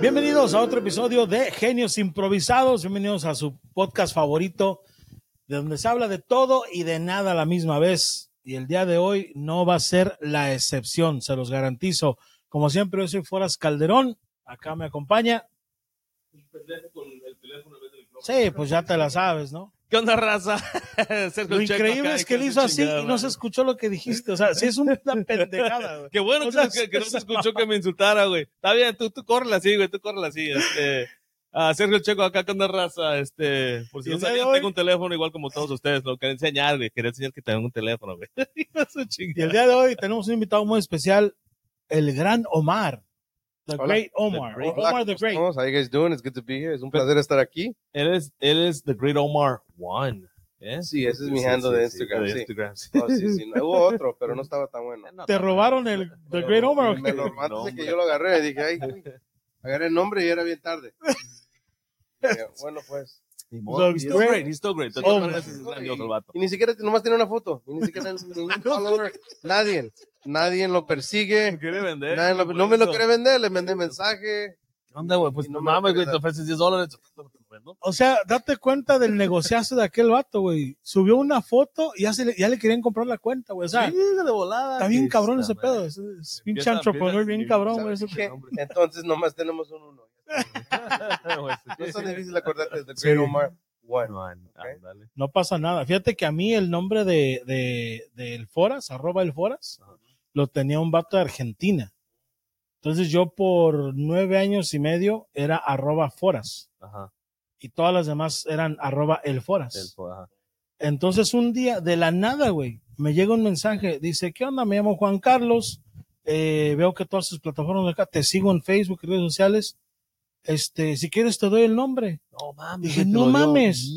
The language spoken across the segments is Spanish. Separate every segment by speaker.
Speaker 1: Bienvenidos a otro episodio de Genios Improvisados. Bienvenidos a su podcast favorito, de donde se habla de todo y de nada a la misma vez. Y el día de hoy no va a ser la excepción, se los garantizo. Como siempre, yo soy Foras Calderón. Acá me acompaña. Sí, pues ya te la sabes, ¿no?
Speaker 2: ¿Qué onda, raza?
Speaker 1: Lo increíble es que él hizo así y no se escuchó lo que dijiste. O sea, sí es una pendejada, güey.
Speaker 2: Qué bueno
Speaker 1: O sea,
Speaker 2: que, que no se escuchó que me insultara, güey. Está bien, tú, tú córrela así, güey, tú córrela así. Este, ah, Sergio Checo, acá con la raza, este, por si no sabían,
Speaker 1: hoy-
Speaker 2: tengo un teléfono igual como todos ustedes, lo quería enseñar, güey, quería enseñar que tengo un teléfono, güey.
Speaker 1: Y el día de hoy tenemos un invitado muy especial, el gran Omar. The
Speaker 3: Hola.
Speaker 1: Great Omar.
Speaker 2: The Great-
Speaker 1: Omar the Great.
Speaker 3: How you guys doing? It's good to be here. Es un placer estar aquí.
Speaker 2: Él es, él es The Great Omar One. ¿eh?
Speaker 3: Sí, ese es mi handle de Instagram,
Speaker 2: de
Speaker 3: sí.
Speaker 2: Instagram, sí.
Speaker 3: Oh, sí, sí. No, hubo otro, pero no estaba tan bueno.
Speaker 2: No,
Speaker 1: ¿Te
Speaker 2: no,
Speaker 1: robaron el The
Speaker 3: Pero
Speaker 1: Great Omar o
Speaker 3: Me lo de
Speaker 2: Nombre.
Speaker 3: que yo lo agarré, dije, ay, agarré el nombre y era bien tarde. Dije, bueno, pues.
Speaker 2: Ni
Speaker 1: So,
Speaker 2: modo. He's still
Speaker 1: great.
Speaker 2: great, he's still great. De
Speaker 1: Oh,
Speaker 2: es
Speaker 3: Y,
Speaker 2: grandioso el vato.
Speaker 3: y ni siquiera, nomás tiene una foto. Y ni siquiera ningún follower. Nadie. Nadie lo persigue.
Speaker 2: quiere vender.
Speaker 3: Nadie lo- no me lo quiere vender. Le mandé mensaje.
Speaker 2: ¿Qué onda, güey? Pues no
Speaker 3: no
Speaker 2: mames, güey, te ofreces 10 dólares. ¿no?
Speaker 1: O sea, date cuenta del negociazo de aquel vato, güey. Subió una foto y ya, se le, ya le querían comprar la cuenta, güey. O sea,
Speaker 2: Sí, de volada.
Speaker 1: está bien cabrón
Speaker 2: está
Speaker 1: ese pedo. Es, es pinche.
Speaker 3: Entonces nomás tenemos un uno.
Speaker 2: Sí,
Speaker 3: No es tan difícil acordarte de The
Speaker 1: Sí.
Speaker 3: Great Omar.
Speaker 1: No pasa nada. Fíjate que a mí el nombre de, de, del Foras, arroba el Foras, lo tenía un vato de Argentina. Entonces yo por nueve años y medio era arroba Foras.
Speaker 2: Ajá.
Speaker 1: Y todas las demás eran arroba el Foras.
Speaker 2: El.
Speaker 1: Entonces un día, de la nada, güey, me llega un mensaje, dice, ¿qué onda? Me llamo Juan Carlos, eh, veo que todas sus plataformas de acá, te sigo en Facebook y redes sociales, este, si quieres te doy el nombre.
Speaker 2: No mames.
Speaker 1: Dije, no mames.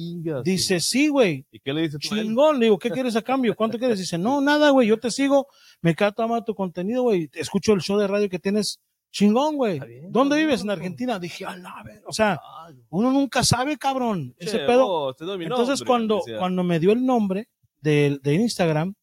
Speaker 1: Dice, sí, güey,
Speaker 2: ¿Y qué le dices tú
Speaker 1: chingón, le digo, ¿qué quieres a cambio? ¿Cuánto quieres? Dice, no, nada, güey, yo te sigo, me queda tomando tu contenido, güey, escucho el show de radio que tienes, chingón, güey. ¿Dónde vives? En Argentina. Dije, a la ver, o sea,
Speaker 2: Ay,
Speaker 1: uno nunca sabe, cabrón, ese pedo. Entonces,
Speaker 2: nombre,
Speaker 1: cuando, cuando me dio el nombre de, de Instagram,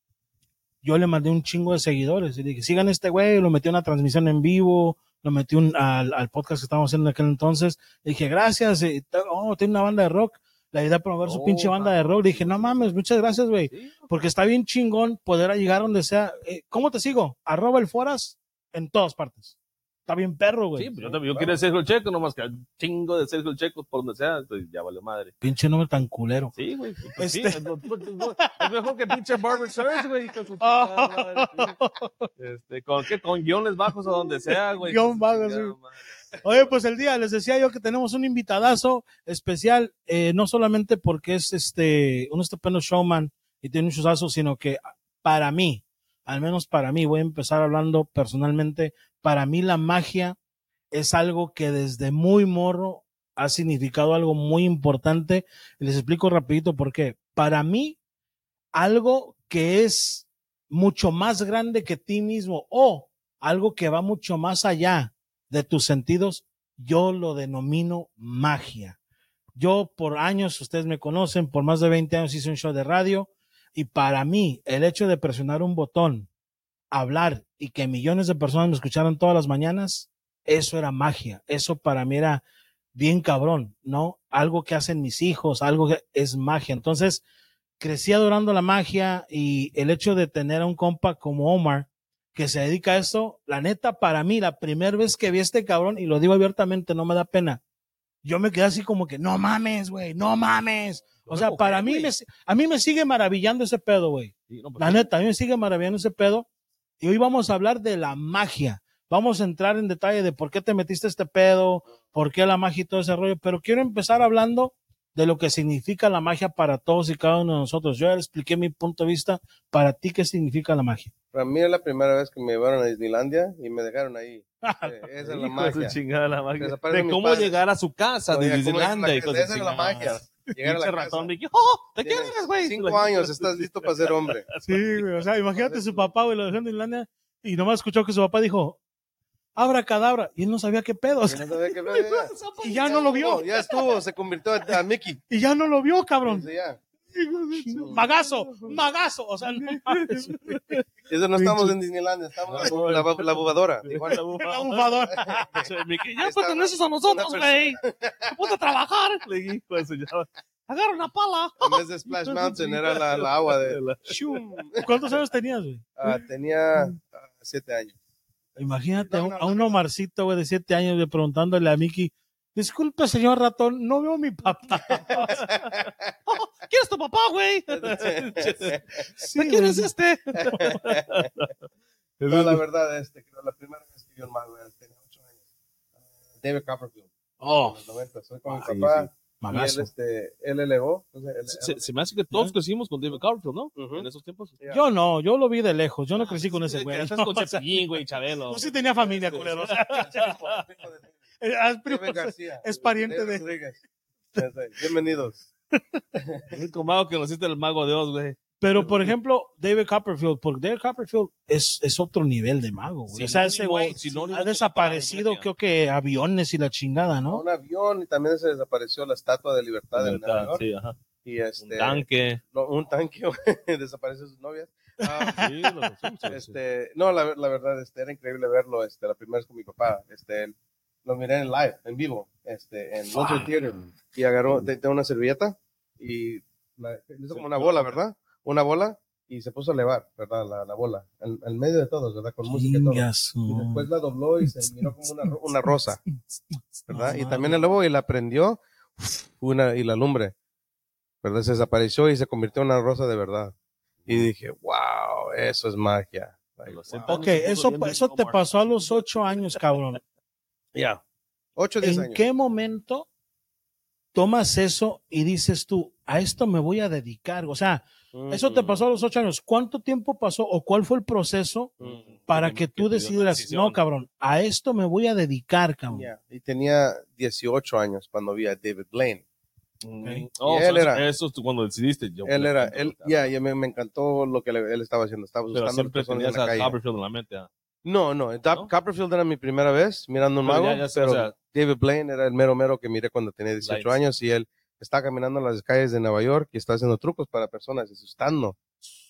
Speaker 1: yo le mandé un chingo de seguidores y dije, sigan este güey, lo metí a una transmisión en vivo, lo metí un- al, al podcast que estábamos haciendo en aquel entonces. Le dije, gracias, y, oh, tiene una banda de rock. La idea de promover su
Speaker 2: Oh,
Speaker 1: pinche banda de rock. Le dije, no mames, muchas gracias, güey.
Speaker 2: Sí,
Speaker 1: Porque está bien chingón poder llegar donde sea. Eh, ¿Cómo te sigo? Arroba el Foras en todas partes. Está bien perro, güey.
Speaker 2: Sí, pues yo, también, yo quería Sergio el Checo, nomás que al chingo de Sergio el Checo por donde sea, pues ya vale madre.
Speaker 1: Pinche nombre tan culero.
Speaker 2: Sí, güey. Pues
Speaker 1: Este-
Speaker 2: pues, es lo- es mejor que pinche Barber Search, güey. con su
Speaker 1: Ah.
Speaker 2: Este, con, ¿qué? con guiones bajos a donde sea, güey.
Speaker 1: Guión
Speaker 2: con su
Speaker 1: bajo,
Speaker 2: chingada
Speaker 1: sí. Oye, pues el día les decía yo que tenemos un invitadazo especial, eh, no solamente porque es este un estupendo showman y tiene un showzazo, sino que para mí, al menos para mí, voy a empezar hablando personalmente, para mí la magia es algo que desde muy morro ha significado algo muy importante. Les explico rapidito por qué. Para mí, algo que es mucho más grande que ti mismo o algo que va mucho más allá de tus sentidos, yo lo denomino magia. Yo por años, ustedes me conocen, por más de 20 años hice un show de radio y para mí el hecho de presionar un botón, hablar y que millones de personas me escucharan todas las mañanas, eso era magia. Eso para mí era bien cabrón, ¿no? Algo que hacen mis hijos, algo que es magia. Entonces, crecí adorando la magia y el hecho de tener a un compa como Omar que se dedica a esto, la neta, para mí, la primera vez que vi a este cabrón, y lo digo abiertamente, no me da pena, yo me quedé así como que, no mames, güey, no mames. O sea, para mí, me, a mí me sigue maravillando ese pedo, güey.
Speaker 2: Pues
Speaker 1: La neta, a mí me sigue maravillando ese pedo. Y hoy vamos a hablar de la magia. Vamos a entrar en detalle de por qué te metiste este pedo, por qué la magia y todo ese rollo. Pero quiero empezar hablando de lo que significa la magia para todos y cada uno de nosotros. Yo ya le expliqué mi punto de vista. Para ti, ¿qué significa la magia?
Speaker 3: Para mí es la primera vez que me llevaron a Disneylandia y me dejaron ahí. Eh, esa es la
Speaker 2: de
Speaker 3: magia.
Speaker 2: chingada la magia. De cómo
Speaker 3: padres.
Speaker 2: llegar a su casa
Speaker 3: Oiga,
Speaker 2: de
Speaker 3: ¿cómo es la-
Speaker 2: Disneylandia. de
Speaker 3: Esa es la magia. Llegar a la casa.
Speaker 2: ratón, ¡Oh!
Speaker 3: Cinco años, estás listo para ser hombre.
Speaker 1: Sí, güey. O sea, imagínate su papá, güey, lo dejó en Islandia y nomás escuchó que su papá dijo, abra cadabra. Y él no sabía qué pedo. o sea,
Speaker 3: Ya no sabía qué ya.
Speaker 1: y ya no lo vio.
Speaker 3: Ya estuvo, se convirtió a, Mickey.
Speaker 1: Y ya no lo vio, cabrón.
Speaker 3: Ya.
Speaker 1: Magazo, magazo. O sea, no mames.
Speaker 3: Eso no estamos en Disneyland, estamos en la, la bubadora. Tijuana.
Speaker 1: La bufadora.
Speaker 2: Mickey, ya perteneces a nosotros, güey. Ponte a trabajar. Le dije, pues, ya. Agarra una pala.
Speaker 3: En vez de Splash Mountain era la, la agua de...
Speaker 1: ¿Cuántos años tenías, güey?
Speaker 3: Ah, tenía ah, siete años.
Speaker 1: Imagínate a
Speaker 3: No,
Speaker 1: un,
Speaker 3: no,
Speaker 1: a un Omarcito, güey, de siete años, preguntándole a Mickey, disculpe, señor ratón, no veo a mi papá.
Speaker 2: Oh, ¿Quién es tu papá, güey?
Speaker 1: Sí,
Speaker 2: ¿De quién es este?
Speaker 3: No, la verdad, este, creo, la primera vez que vi un mago tenía ocho años. Ah, David Copperfield.
Speaker 2: Oh,
Speaker 3: en los 90. Soy con mi
Speaker 2: Ah, sí,
Speaker 3: papá. Y él, este, él elevó. entonces, él-
Speaker 2: se, se me hace que todos crecimos con David Copperfield, ¿no?
Speaker 3: Ujú.
Speaker 2: En esos tiempos.
Speaker 3: Ya.
Speaker 1: Yo no, yo lo vi de lejos, yo no crecí con ese güey.
Speaker 2: Estás
Speaker 1: No,
Speaker 2: con Chapillín, güey, Chabelo.
Speaker 1: Tú sí tenía familia, culero. Eh, ah, primo,
Speaker 3: David García.
Speaker 1: es pariente de-
Speaker 3: Rodríguez. Bienvenidos.
Speaker 2: El único mago que conociste el mago de Oz, güey.
Speaker 1: Pero, por ejemplo, David Copperfield, porque David Copperfield es, es otro nivel de mago, güey. o sea, ese güey
Speaker 2: sinónimo
Speaker 1: ha desaparecido, creo que aviones y la chingada, ¿no?
Speaker 3: Un avión y también se desapareció la estatua de libertad en Nueva York.
Speaker 2: Sí, ajá.
Speaker 3: Y
Speaker 2: Un
Speaker 3: este,
Speaker 2: tanque.
Speaker 3: no, un tanque desapareció sus novias. Ah,
Speaker 2: Sí, lo sí.
Speaker 3: este, no, la, la verdad, este, era increíble verlo, este, la primera vez con mi papá, este, él- lo miré en live, en vivo, este, en Monster Theater, y agarró, te- tenía una servilleta, y la, hizo como una bola, ¿verdad? Una bola, y se puso a elevar, ¿verdad? La, la bola, en, en medio de todos, ¿verdad? Con música y todo. Y después la dobló y se miró como una, una rosa, ¿verdad? Y también el lobo y la prendió una, y la lumbre, ¿verdad? Se desapareció y se convirtió en una rosa de verdad. Y dije, wow, eso es magia. Like, wow.
Speaker 1: Ok, eso, eso te pasó a los ocho años, cabrón.
Speaker 3: Ya. Ocho, diez
Speaker 1: ¿En
Speaker 3: años.
Speaker 1: qué momento tomas eso y dices tú, a esto me voy a dedicar? O sea, eso te pasó a los ocho años. ¿Cuánto tiempo pasó o cuál fue el proceso
Speaker 2: Mm.
Speaker 1: para que tú decidieras, no, cabrón, a esto me voy a dedicar, cabrón?
Speaker 3: Ya. Y tenía 18 años cuando vi a David Blaine.
Speaker 2: Mm. Oh,
Speaker 3: él
Speaker 2: so eso-
Speaker 3: era-
Speaker 2: Eso es tú cuando decidiste. Yo,
Speaker 3: Él era, él, ya, ya me, me encantó lo que le- él estaba haciendo. Estaba buscando
Speaker 2: siempre tenías
Speaker 3: en la
Speaker 2: a
Speaker 3: calle.
Speaker 2: En la mente. ah.
Speaker 3: No, no, Doc-
Speaker 2: ¿No?
Speaker 3: Copperfield era mi primera vez mirando un
Speaker 2: Pero
Speaker 3: mago,
Speaker 2: ya- ya
Speaker 3: pero
Speaker 2: o sea-
Speaker 3: David Blaine era el mero mero que miré cuando tenía 18
Speaker 2: Lights.
Speaker 3: años y él está caminando en las calles de Nueva York y está haciendo trucos para personas, asustando.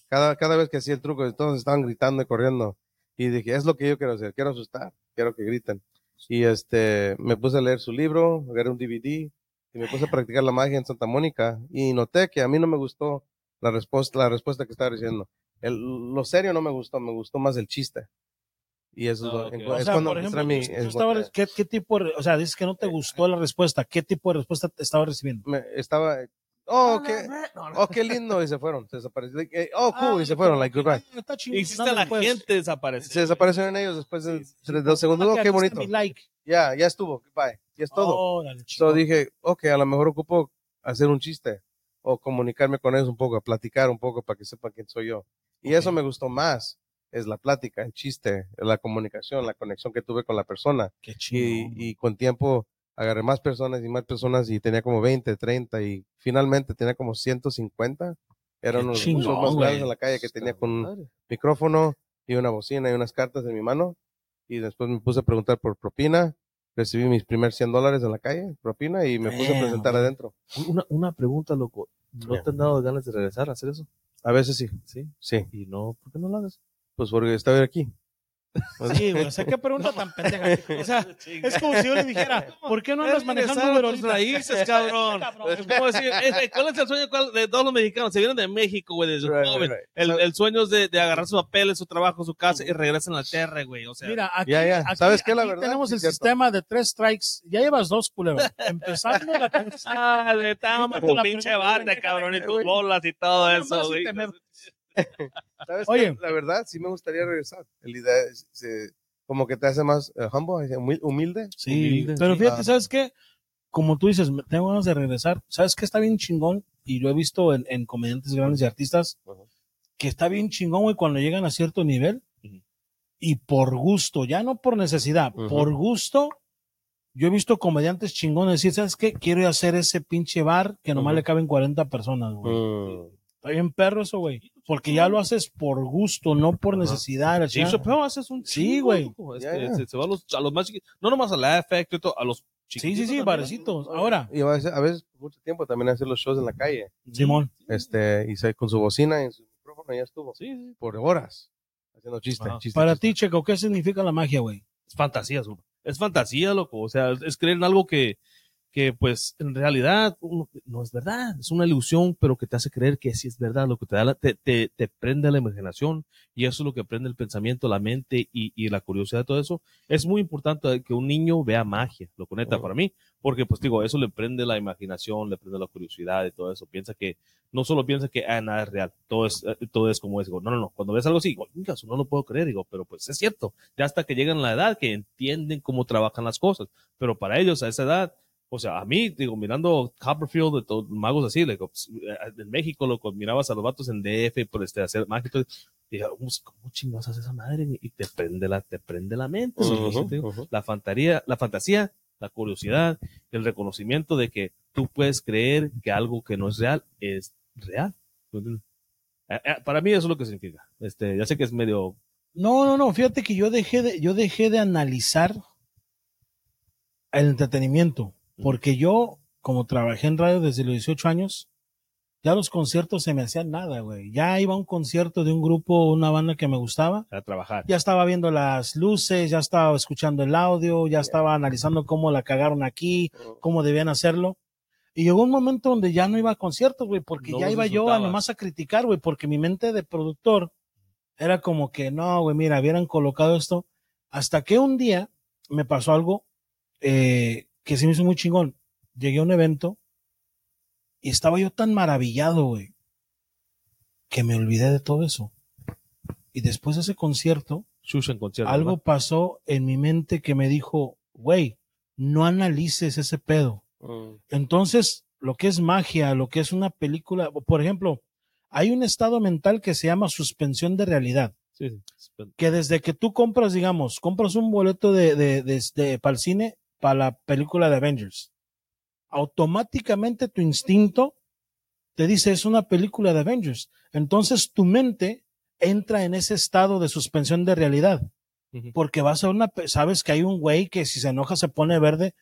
Speaker 3: Cada, cada vez que hacía el truco, todos estaban gritando y corriendo. Y dije, es lo que yo quiero hacer, quiero asustar, quiero que griten. Y este, me puse a leer su libro, agarré un DVD y me puse a practicar la magia en Santa Mónica y noté que a mí no me gustó la respuesta, la respuesta que estaba diciendo. El, lo serio no me gustó, me gustó más el chiste. Y eso es,
Speaker 2: Ah,
Speaker 3: lo-
Speaker 2: ok.
Speaker 3: es
Speaker 1: O sea,
Speaker 3: cuando
Speaker 1: ejemplo,
Speaker 3: mi-
Speaker 1: tú
Speaker 3: cuando-
Speaker 1: ¿qué, qué tipo de, o sea, dices que no te gustó la respuesta, ¿qué tipo de respuesta te estaba recibiendo?
Speaker 3: me- estaba, oh, qué, oh, qué lindo, y se fueron, se desaparecieron. Like, eh, oh, cool, y se fueron, like, goodbye.
Speaker 1: Está
Speaker 2: Hiciste a la
Speaker 1: pues.
Speaker 2: gente desaparecer.
Speaker 3: Se desaparecieron ellos después de tres- dos segundos, oh, qué bonito.
Speaker 1: like.
Speaker 3: Ya, ya estuvo, goodbye, ya es todo. So
Speaker 1: chingón.
Speaker 3: dije, ok, a lo mejor ocupo hacer un chiste o comunicarme con ellos un poco, platicar un poco para que sepan quién soy yo. Y eso
Speaker 1: Ok.
Speaker 3: me gustó más, es la plática, el chiste, la comunicación, la conexión que tuve con la persona.
Speaker 1: Qué chingón.
Speaker 3: Y, y con tiempo agarré más personas y más personas y tenía como 20, 30 y finalmente tenía como 150. Eran los más grandes en la calle que tenía con un micrófono y una bocina y unas cartas en mi mano. Y después me puse a preguntar por propina. Recibí mis primeros 100 dólares en la calle, propina, y me puse a presentar adentro.
Speaker 2: Una, una pregunta, loco. ¿No te han dado ganas de regresar a hacer eso?
Speaker 3: A veces sí,
Speaker 2: Sí.
Speaker 3: sí.
Speaker 2: Y no, ¿por qué no lo haces?
Speaker 3: Pues porque estaba aquí.
Speaker 1: Sí, güey, o sea, qué pregunta tan pendeja. O sea, es como si yo le dijera, ¿por qué no andas manejando Uber ahorita?
Speaker 2: raíces, cabrón. Es como decir, es- ¿cuál es el sueño cuál- de todos los mexicanos? Se vienen de México, güey, desde
Speaker 3: Right,
Speaker 2: joven.
Speaker 3: right.
Speaker 2: El, sueño es de, de agarrar sus papeles, su trabajo, su casa y regresan a la tierra, güey. O sea,
Speaker 1: Mira, aquí,
Speaker 3: Ya, ya.
Speaker 1: aquí-
Speaker 3: ¿Sabes qué? La
Speaker 1: aquí
Speaker 3: verdad,
Speaker 1: tenemos
Speaker 3: sí
Speaker 1: el
Speaker 3: cierto.
Speaker 1: sistema de tres strikes. Ya llevas dos, culero. Empezando la
Speaker 2: Ah, le estamos tu pinche barda, cabrón, y tus bolas y todo eso, güey.
Speaker 3: ¿Sabes
Speaker 1: Oye.
Speaker 3: La verdad, sí me gustaría regresar. El idea es, se- como que te hace más eh, humble, humil- humilde.
Speaker 1: Sí,
Speaker 2: Humilde,
Speaker 1: pero
Speaker 2: sí.
Speaker 1: fíjate,
Speaker 3: Ah.
Speaker 1: ¿sabes qué? Como tú dices, tengo ganas de regresar. ¿Sabes qué está bien chingón? Y lo he visto en, en comediantes grandes y artistas,
Speaker 3: Ujú.
Speaker 1: que está bien chingón, güey, cuando llegan a cierto nivel
Speaker 2: Ujú.
Speaker 1: y por gusto, ya no por necesidad,
Speaker 3: Ujú.
Speaker 1: por gusto. Yo he visto comediantes chingones decir, ¿sabes qué? Quiero ir a hacer ese pinche bar que nomás le caben 40 personas, güey. Está bien perro eso, güey. Porque ya lo haces por gusto, no por
Speaker 3: Ajá.
Speaker 1: necesidad.
Speaker 2: Sí. Chappelle haces un
Speaker 1: Sí, güey.
Speaker 2: Este,
Speaker 3: ya.
Speaker 2: Se, se va a los, a los más chiquitos. No nomás a la Effect, a los
Speaker 1: Sí, sí, sí,
Speaker 2: también.
Speaker 1: barecitos. Ahora,
Speaker 3: Y a veces, a veces por mucho tiempo también hacer los shows en la calle.
Speaker 1: Simón.
Speaker 3: Este, y se, con su bocina y su micrófono ya estuvo.
Speaker 2: Sí, sí.
Speaker 3: Por horas. Haciendo chistes.
Speaker 2: Ajá.
Speaker 3: chistes,
Speaker 1: Para ti, Checo, ¿qué significa la magia, güey?
Speaker 2: Es fantasía. Es fantasía, loco. O sea, es creer en algo que, que pues, en realidad no es verdad. Es una ilusión, pero que te hace creer que sí es verdad. Lo que te da, la- te, te, te prende la imaginación y eso es lo que prende el pensamiento, la mente y, y la curiosidad de todo eso. Es muy importante que un niño vea magia, lo conecta para mí, porque pues digo, eso le prende la imaginación, le prende la curiosidad y todo eso. Piensa que, no solo piensa que ah, nada es real, todo es, eh, todo es como es. Digo, no, no, no. Cuando ves algo así, digo, "Venga, eso no lo puedo creer. Digo, pero pues es cierto. Ya hasta que llegan a la edad que entienden cómo trabajan las cosas. Pero para ellos a esa edad, o sea, a mí, digo, mirando Copperfield, de todos magos así, digo, pues, eh, en México, loco, mirabas a los vatos en DF por este, hacer magia y dije, "¿Cómo- ¿cómo chingados hace esa madre? Y te prende la, te prende la mente. la fantasía, la fantasía, la curiosidad, el reconocimiento de que tú puedes creer que algo que no es real es real. Eh, eh, Para mí eso es lo que significa. Este, ya sé que es medio
Speaker 1: No, no, no. Fíjate que yo dejé de, yo dejé de analizar el entretenimiento. Porque yo, como trabajé en radio desde los 18 años, ya los conciertos se me hacían nada, güey. Ya iba a un concierto de un grupo, una banda que me gustaba.
Speaker 2: a trabajar.
Speaker 1: Ya estaba viendo las luces, ya estaba escuchando el audio, ya estaba analizando cómo la cagaron aquí, cómo debían hacerlo. Y llegó un momento donde ya no iba a conciertos, güey, porque
Speaker 2: No
Speaker 1: ya iba yo a nomás a criticar, güey, porque mi mente de productor era como que, no, güey, mira, hubieran colocado esto. Hasta que un día me pasó algo eh, que se me hizo muy chingón. Llegué a un evento y estaba yo tan maravillado, güey, que me olvidé de todo eso. Y después de ese concierto,
Speaker 2: Shusha en concierto.
Speaker 1: algo
Speaker 2: ¿verdad?
Speaker 1: pasó en mi mente que me dijo, güey, no analices ese pedo.
Speaker 3: Mm.
Speaker 1: Entonces, lo que es magia, lo que es una película, por ejemplo, hay un estado mental que se llama suspensión de realidad,
Speaker 2: Sí, sí.
Speaker 1: que desde que tú compras, digamos, compras un boleto de, de, de- de- para el cine, para la película de Avengers, automáticamente tu instinto te dice es una película de Avengers. Entonces tu mente entra en ese estado de suspensión de realidad
Speaker 2: Ujú.
Speaker 1: porque vas a una, sabes que hay un güey que si se enoja se pone verde,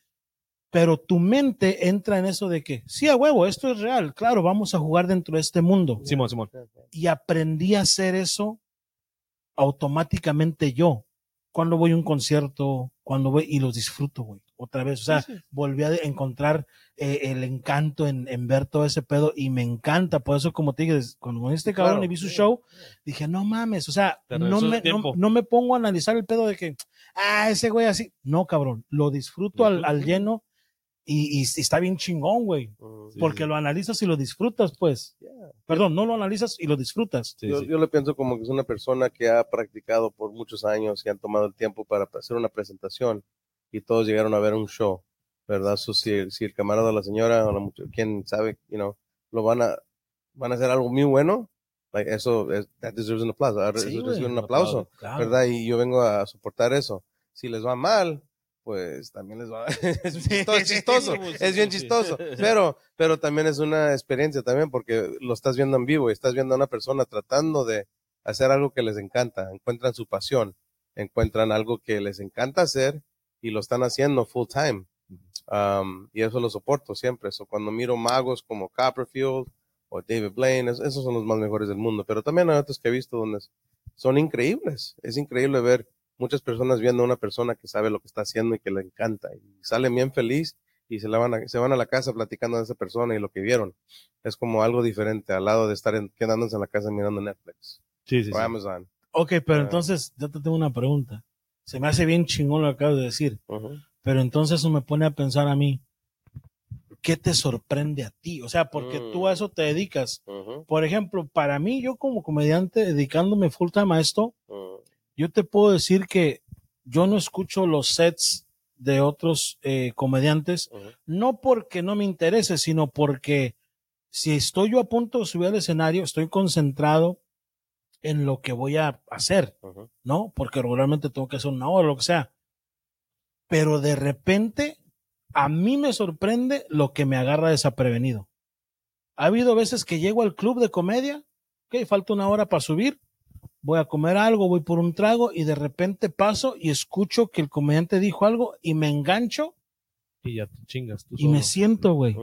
Speaker 1: pero tu mente entra en eso de que, sí, a huevo, esto es real, claro, vamos a jugar dentro de este mundo.
Speaker 2: Simón, Simón.
Speaker 1: Y aprendí a hacer eso automáticamente yo. Cuando voy a un concierto, cuando voy y los disfruto, güey, otra vez. O sea, volví a encontrar eh, el encanto en, en ver todo ese pedo y me encanta. Por eso, como te dije, cuando con este cabrón
Speaker 3: Claro.
Speaker 1: y vi su show, dije, no mames, o sea, no me, no, no me pongo a analizar el pedo de que, ah, ese güey así. No, cabrón, lo disfruto al, al lleno y, y está bien chingón, güey.
Speaker 3: Mm.
Speaker 2: Sí,
Speaker 1: Porque
Speaker 2: sí.
Speaker 1: lo analizas y lo disfrutas, pues.
Speaker 3: Yeah.
Speaker 1: Perdón, no lo analizas y lo disfrutas.
Speaker 2: Sí,
Speaker 3: yo,
Speaker 2: sí.
Speaker 3: yo le pienso como que es una persona que ha practicado por muchos años y han tomado el tiempo para hacer una presentación y todos llegaron a ver un show, ¿verdad? So, si, si el camarada la señora o la muchacha, quién sabe, you know, lo van a, van a hacer algo muy bueno, like, eso, es, that deserves an applause.
Speaker 1: Sí,
Speaker 3: Eso recibe un aplauso.
Speaker 1: Claro.
Speaker 3: ¿verdad? Y yo vengo a soportar eso. Si les va mal, pues también les va es chistoso, es chistoso, es bien chistoso, pero, pero también es una experiencia también porque lo estás viendo en vivo y estás viendo a una persona tratando de hacer algo que les encanta, encuentran su pasión, encuentran algo que les encanta hacer y lo están haciendo full time. Um, y eso lo soporto siempre. Eso cuando miro magos como Copperfield o David Blaine, es- esos son los más mejores del mundo. Pero también hay otros que he visto donde son increíbles. Es increíble ver muchas personas viendo a una persona que sabe lo que está haciendo y que le encanta y salen bien feliz y se, la van a, se van a la casa platicando de esa persona y lo que vieron. Es como algo diferente al lado de estar en- quedándose en la casa mirando Netflix
Speaker 2: Sí, sí,
Speaker 3: o
Speaker 2: sí.
Speaker 3: Amazon.
Speaker 1: Ok, pero
Speaker 3: Ah.
Speaker 1: entonces yo te tengo una pregunta. Se me hace bien chingón lo que acabas de decir, pero entonces eso me pone a pensar a mí, ¿qué te sorprende a ti? O sea, porque
Speaker 3: Mm.
Speaker 1: tú a eso te dedicas. Por ejemplo, para mí, yo como comediante dedicándome full time a esto,
Speaker 3: Ujú.
Speaker 1: yo te puedo decir que yo no escucho los sets de otros eh, comediantes, no porque no me interese, sino porque si estoy yo a punto de subir al escenario, estoy concentrado en lo que voy a hacer. ¿no? Porque regularmente tengo que hacer una hora, lo que sea. Pero de repente, a mí me sorprende lo que me agarra desaprevenido. Ha habido veces que llego al club de comedia, ok, falta una hora para subir, voy a comer algo, voy por un trago y de repente paso y escucho que el comediante dijo algo y me engancho
Speaker 2: Y ya te chingas tú
Speaker 1: y me siento, güey.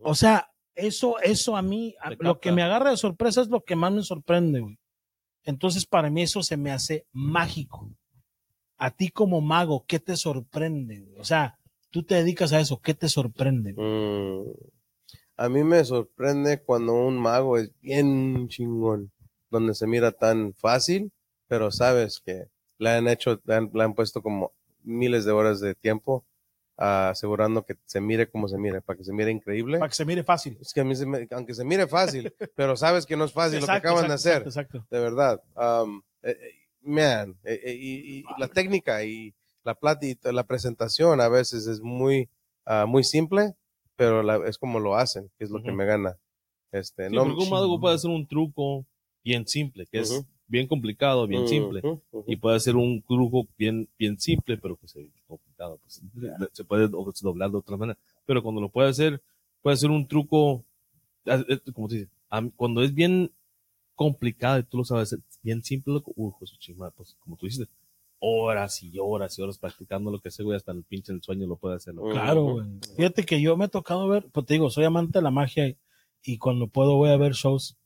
Speaker 1: O sea, eso, eso a mí, a- lo que me agarra de sorpresa es lo que más me sorprende, güey. Entonces, para mí eso se me hace mágico. A ti como mago, ¿qué te sorprende? O sea, tú te dedicas a eso, ¿qué te sorprende?
Speaker 3: Mm, A mí me sorprende cuando un mago es bien chingón, donde se mira tan fácil, pero sabes que le han hecho, le han, le han puesto como miles de horas de tiempo asegurando que se mire como se mire, para que se mire increíble.
Speaker 1: Para que se mire fácil.
Speaker 3: Es que a mí se me- aunque se mire fácil, pero sabes que no es fácil lo que
Speaker 1: Exacto,
Speaker 3: acaban de hacer,
Speaker 1: exacto,
Speaker 3: de verdad. Um, eh, eh, man, eh, eh, y, y la técnica y la plática, la presentación a veces es muy, ah, muy simple, pero la- es como lo hacen, que es lo que me gana. Este,
Speaker 2: Sí,
Speaker 3: no,
Speaker 2: un mago puede hacer un truco bien simple, que es. Bien complicado, bien simple.
Speaker 3: Ujú, ujú.
Speaker 2: Y puede hacer un truco bien, bien simple, pero que sea complicado. pues, se puede do- doblar de otra manera. Pero cuando lo puede hacer, puede ser un truco, ah, eh, como te dice, cuando es bien complicado y tú lo sabes, bien simple, loco, uy, su chingada, pues como tú dices, horas y horas y horas practicando lo que ese güey hasta el pinche el sueño lo puede hacer. loco.
Speaker 1: Claro, güey. Fíjate que yo me he tocado ver, pues te digo, soy amante de la magia y, y cuando puedo voy a ver shows.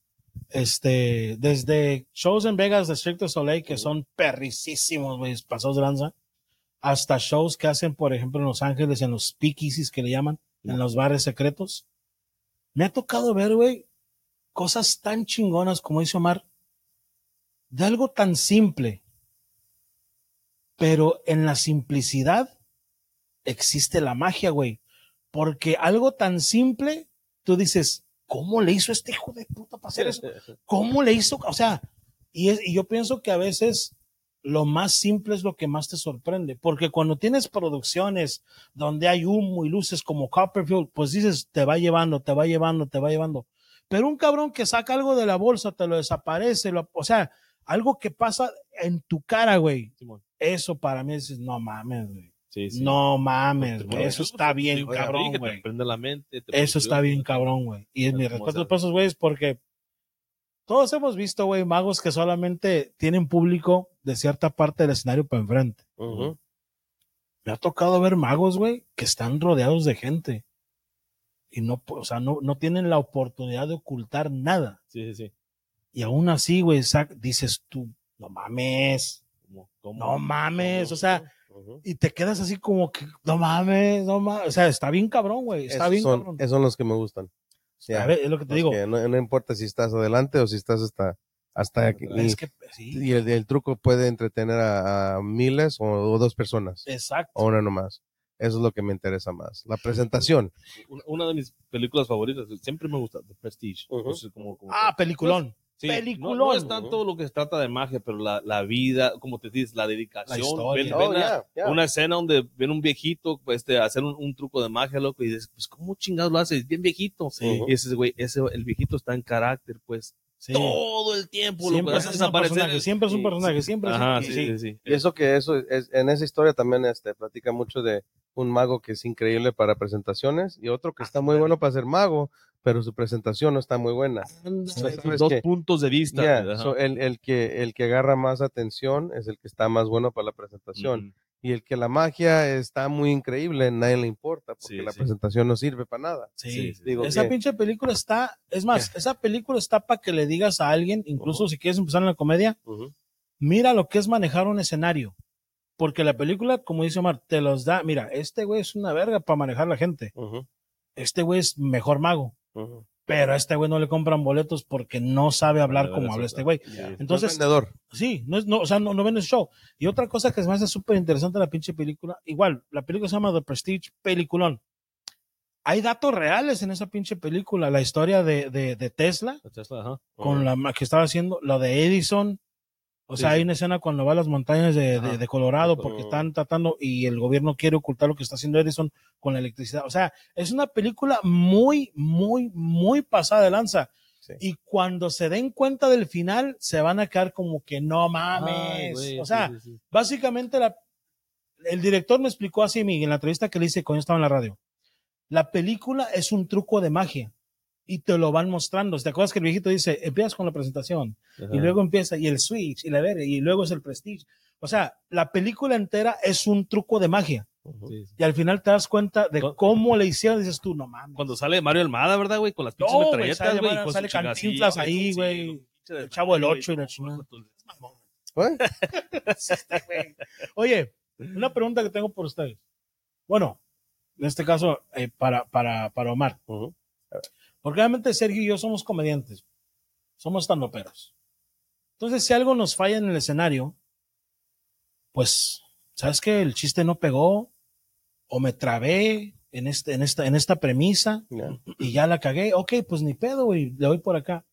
Speaker 1: Este, desde shows en Vegas de Cirque Soleil que son perricísimos, güey, pasados de lanza, hasta shows que hacen, por ejemplo, en Los Ángeles, en los speakeasies que le llaman, en los bares secretos. Me ha tocado ver, güey, cosas tan chingonas como dice Omar, de algo tan simple, pero en la simplicidad existe la magia, güey. Porque algo tan simple, tú dices, ¿cómo le hizo este hijo de puta para hacer eso? ¿Cómo le hizo? O sea, y, es- y yo pienso que a veces lo más simple es lo que más te sorprende. Porque cuando tienes producciones donde hay humo y luces como Copperfield, pues dices, te va llevando, te va llevando, te va llevando. Pero un cabrón que saca algo de la bolsa, te lo desaparece, lo- o sea, algo que pasa en tu cara, güey. Eso para mí es, no mames, güey.
Speaker 2: Sí, sí.
Speaker 1: No mames,
Speaker 2: Te
Speaker 1: güey. Eso está bien cabrón, güey.
Speaker 2: prende la mente. te
Speaker 1: Eso está bien cabrón, güey. Y es mi respeto para esos güeyes porque todos hemos visto, güey, magos que solamente tienen público de cierta parte del escenario para enfrente.
Speaker 3: Ujú.
Speaker 1: Me ha tocado ver magos, güey, que están rodeados de gente. Y no, o sea, no, no tienen la oportunidad de ocultar nada.
Speaker 2: Sí, sí, sí.
Speaker 1: Y aún así, güey, dices tú, no mames, no mames. O sea,
Speaker 3: Ujú.
Speaker 1: y te quedas así como que, no mames, no mames. O sea, está bien cabrón, güey. Está
Speaker 3: Esos
Speaker 1: bien
Speaker 3: son,
Speaker 1: cabrón.
Speaker 3: esos son los que me gustan.
Speaker 1: A ver, es lo que te
Speaker 3: Los
Speaker 1: digo.
Speaker 3: que no, no importa si estás adelante o si estás hasta, hasta aquí.
Speaker 1: Es que, sí,
Speaker 3: Y el, el truco puede entretener a, a miles o, o dos personas,
Speaker 1: exacto.
Speaker 3: o una nomás. Eso es lo que me interesa más. La presentación.
Speaker 2: Una, una de mis películas favoritas, siempre me gusta, The Prestige. No sé cómo- cómo-
Speaker 1: Ah, peliculón.
Speaker 2: Sí,
Speaker 1: peliculón.
Speaker 2: No, no es tanto lo que se trata de magia, pero la, la vida, como te dices, la dedicación.
Speaker 1: La.
Speaker 2: Ven-
Speaker 1: Oh,
Speaker 2: ven a-. Una escena donde ven un viejito pues, este, hacer un, un truco de magia, loco, y dices, pues, ¿cómo chingados lo hace? Es bien viejito.
Speaker 1: Sí.
Speaker 2: Y ese güey, ese, el viejito está en carácter, pues,
Speaker 1: Sí.
Speaker 2: todo el tiempo.
Speaker 1: Siempre,
Speaker 2: hace
Speaker 1: es un
Speaker 2: desaparecer
Speaker 1: personaje,
Speaker 2: el-
Speaker 1: siempre es un
Speaker 2: sí,
Speaker 1: personaje, siempre es
Speaker 2: Ajá,
Speaker 1: un-
Speaker 2: sí,
Speaker 1: sí.
Speaker 2: sí, sí.
Speaker 3: Y eso que eso es, en esa historia también este, platica mucho de un mago que es increíble para presentaciones y otro que está muy bueno para ser mago, pero su presentación no está muy buena.
Speaker 2: Dos
Speaker 3: que-
Speaker 2: puntos de vista. Ajá.
Speaker 3: so, el, el que, el que agarra más atención es el que está más bueno para la presentación. Y el que la magia está muy increíble, nadie le importa, porque
Speaker 2: Sí,
Speaker 3: la
Speaker 2: sí.
Speaker 3: presentación no sirve para nada.
Speaker 1: Sí.
Speaker 2: Sí, sí.
Speaker 3: Digo
Speaker 1: Esa
Speaker 3: que-
Speaker 1: pinche película está, es más, esa película está para que le digas a alguien, incluso si quieres empezar en la comedia, mira lo que es manejar un escenario. Porque la película, como dice Omar, te los da, mira, este güey es una verga para manejar la gente. Este güey es mejor mago. Pero a este güey no le compran boletos porque no sabe hablar como habla este güey. Entonces,
Speaker 3: Es vendedor.
Speaker 1: Sí, no es, no, o sea, no, no ven el show. Y otra cosa que se me hace súper interesante la pinche película, igual, la película se llama The Prestige, peliculón. Hay datos reales en esa pinche película, la historia de, de, de Tesla,
Speaker 2: La Tesla, ajá.
Speaker 1: con la que estaba haciendo, lo de Edison. O sea,
Speaker 2: sí.
Speaker 1: hay una escena cuando va a las montañas de, de-
Speaker 2: Ajá.
Speaker 1: de Colorado porque están tratando y el gobierno quiere ocultar lo que está haciendo Edison con la electricidad. O sea, es una película muy, muy, muy pasada de lanza.
Speaker 3: Sí.
Speaker 1: Y cuando se den cuenta del final, se van a quedar como que no
Speaker 2: Ay,
Speaker 1: mames.
Speaker 2: güey,
Speaker 1: o sea,
Speaker 2: sí,
Speaker 1: básicamente la, el director me explicó así Miguel, en la entrevista que le hice cuando yo estaba en la radio. La película es un truco de magia y te lo van mostrando. ¿Te acuerdas que el viejito dice, empiezas con la presentación y luego empieza y el switch y la verga y luego es el prestige? O sea, la película entera es un truco de magia
Speaker 2: Sí, sí.
Speaker 1: Y al final te das cuenta de cómo le hicieron, dices tú, no mames.
Speaker 2: Cuando sale Mario Almada, ¿verdad, güey? Con las pinches
Speaker 1: No, güey,
Speaker 2: metralletas,
Speaker 1: sale
Speaker 2: güey.
Speaker 1: Sale
Speaker 2: chingacilla,
Speaker 1: Cantinflas ahí, güey. El Chavo del
Speaker 2: güey,
Speaker 1: Ocho y la chingada.
Speaker 3: ¿Eh?
Speaker 1: Oye, una pregunta que tengo por ustedes. Bueno, en este caso, eh, para, para, para Omar.
Speaker 3: Ujú.
Speaker 1: Porque obviamente Sergio y yo somos comediantes. Somos estandoperos. Entonces, si algo nos falla en el escenario, pues, ¿sabes qué? El chiste no pegó, o me trabé en, este, en, esta, en esta premisa, y ya la cagué. Ok, pues ni pedo, güey, le voy por acá.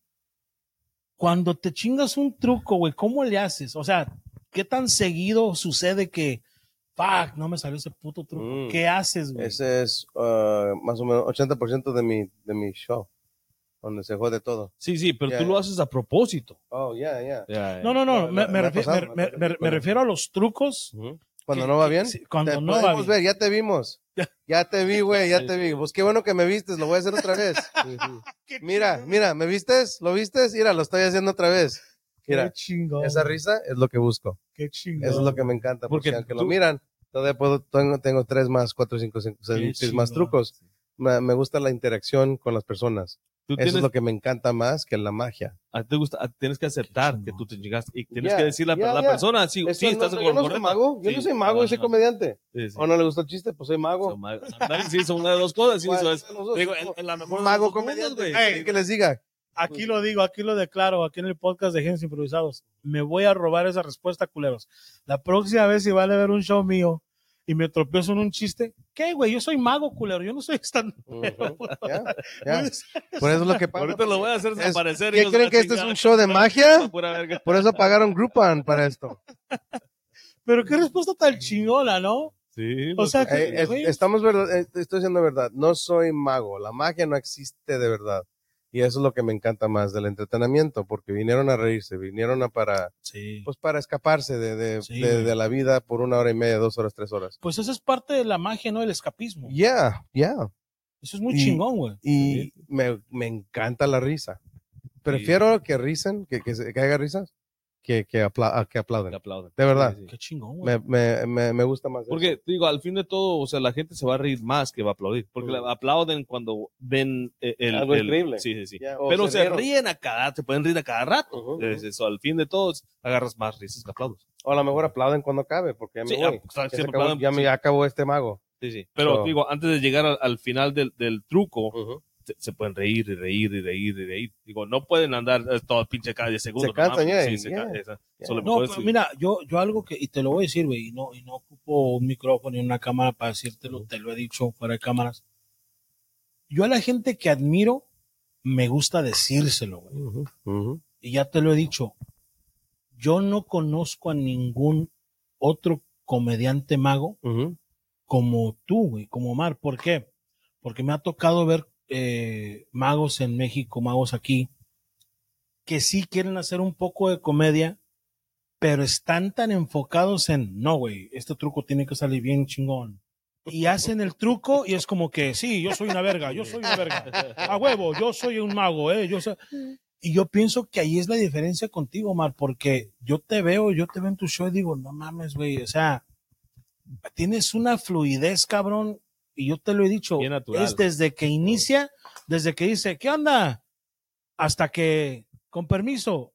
Speaker 1: Cuando te chingas un truco, güey, ¿cómo le haces? O sea, ¿qué tan seguido sucede que, fuck, no me salió ese puto truco?
Speaker 3: Mm.
Speaker 1: ¿Qué haces, güey?
Speaker 3: Ese es ah, más o menos 80% de mi, de mi show, donde se jode todo.
Speaker 2: Sí, sí, pero tú
Speaker 3: ya.
Speaker 2: lo haces a propósito.
Speaker 3: Oh, ya, ya.
Speaker 2: Ya, ya.
Speaker 1: No, no, no, me, refiero, me-
Speaker 3: me-
Speaker 1: a los trucos.
Speaker 3: Cuando
Speaker 1: que-
Speaker 3: no va bien,
Speaker 1: sí, cuando
Speaker 3: te
Speaker 1: no va bien.
Speaker 3: ver, ya te vimos. Ya te vi, güey, ya te vi. Pues qué bueno que me vistes, lo voy a hacer otra vez. Mira, mira, ¿me vistes? ¿Lo vistes? Mira, lo estoy haciendo otra vez. Mira,
Speaker 1: Qué chingón.
Speaker 3: esa risa es lo que busco.
Speaker 1: Qué chingón.
Speaker 3: Eso es lo que me encanta. Porque,
Speaker 2: Porque
Speaker 3: aunque
Speaker 2: tú-
Speaker 3: lo miran, todavía puedo, tengo, tengo tres más, cuatro, cinco, cinco, seis, seis más trucos. Me, me gusta la interacción con las personas.
Speaker 2: Tú
Speaker 3: Eso
Speaker 2: tienes,
Speaker 3: es lo que me encanta más que la magia.
Speaker 2: a ti te gusta, a- tienes que aceptar que tú te chingaste y tienes
Speaker 3: Ya,
Speaker 2: que decirle a
Speaker 3: ya,
Speaker 2: la
Speaker 3: ya.
Speaker 2: persona, sí, sí,
Speaker 3: no-
Speaker 2: estás
Speaker 3: no,
Speaker 2: con
Speaker 3: yo no soy mago, yo
Speaker 2: Sí.
Speaker 3: no soy mago, yo soy comediante.
Speaker 2: Sí, sí.
Speaker 3: ¿O no le gustó el chiste? Pues soy mago.
Speaker 2: Son mag- Sí, son una de dos cosas. Sí,
Speaker 3: ¿Cuál
Speaker 2: eso es. Digo, en, en la mejor
Speaker 3: mago
Speaker 2: mundos,
Speaker 3: comediante.
Speaker 2: güey.
Speaker 3: Ey, que les diga.
Speaker 1: Aquí lo digo, aquí lo declaro, aquí en el podcast de Genes Improvisados. Me voy a robar esa respuesta, culeros. La próxima vez si van a ver un show mío y me tropiezo en un chiste, ¿qué, güey? Yo soy mago, culero. Yo no soy stand
Speaker 3: ya, ya. Por eso es lo que pasa.
Speaker 2: Ahorita lo voy a hacer
Speaker 3: Es-
Speaker 2: desaparecer.
Speaker 3: ¿qué creen que este es un show de magia? Por eso pagaron Groupon para esto.
Speaker 1: Pero qué respuesta tan chingona, ¿no?
Speaker 2: Sí,
Speaker 1: O
Speaker 2: pues,
Speaker 1: sea, que,
Speaker 3: Eh, es- estamos verdad, eh, estoy diciendo verdad. No soy mago. La magia no existe de verdad. Y eso es lo que me encanta más del entretenimiento, porque vinieron a reírse, vinieron a para,
Speaker 1: sí.
Speaker 3: pues para escaparse de, de,
Speaker 1: Sí,
Speaker 3: de- la vida por una hora y media, dos horas, tres horas.
Speaker 1: Pues eso es parte de la magia, ¿no? El escapismo.
Speaker 3: Yeah, yeah.
Speaker 1: Eso es muy
Speaker 3: Y-
Speaker 1: chingón, güey.
Speaker 3: Y me, me encanta la risa. Prefiero que risen, que, que, que haga risas, que, que, apla- que
Speaker 2: que
Speaker 3: aplauden.
Speaker 2: aplaudan.
Speaker 3: De verdad.
Speaker 2: Sí, sí.
Speaker 1: Qué chingón, güey.
Speaker 3: Me, me, me, me gusta más. eso.
Speaker 2: Porque, digo, al fin de todo, o sea, la gente se va a reír más que va a aplaudir. Porque la- aplauden cuando ven eh, el.
Speaker 3: Algo
Speaker 2: el-
Speaker 3: increíble.
Speaker 2: Sí, sí, sí. Pero
Speaker 3: se
Speaker 2: se, ríen a cada, se pueden reír a cada rato. Es eso, al fin de todo, agarras más risas que aplausos.
Speaker 3: O a lo mejor aplauden cuando cabe, porque ya me
Speaker 2: Sí,
Speaker 3: voy.
Speaker 2: ah,
Speaker 3: Ya,
Speaker 2: pues, aplauden,
Speaker 3: ya me
Speaker 2: sí.
Speaker 3: acabó este mago.
Speaker 2: Sí, sí. Pero
Speaker 3: So-
Speaker 2: digo, antes de llegar al, al final del, del truco, se pueden reír y reír y reír y reír. Digo, no pueden andar eh, todo pinche cada 10 segundos.
Speaker 3: Se cansan,
Speaker 2: ¿no? Sí, se ca- solo
Speaker 1: No, pero mira, yo, yo algo que, y te lo voy a decir, güey, y no, y no ocupo un micrófono y una cámara para decírtelo, te lo he dicho fuera de cámaras. Yo a la gente que admiro, me gusta decírselo, güey. Y ya te lo he dicho, yo no conozco a ningún otro comediante mago como tú, güey, como Omar. ¿Por qué? Porque me ha tocado ver eh, magos en México, magos aquí, que sí quieren hacer un poco de comedia, pero están tan enfocados en, no, güey, este truco tiene que salir bien chingón. Y hacen el truco y es como que, sí, yo soy una verga, yo soy una verga. A huevo, yo soy un mago, eh, yo soy... Y yo pienso que ahí es la diferencia contigo, Omar, porque yo te veo, yo te veo en tu show y digo, no mames, güey, o sea, tienes una fluidez, cabrón, y yo te lo he dicho, es desde que inicia, desde que dice, ¿qué onda? Hasta que, con permiso,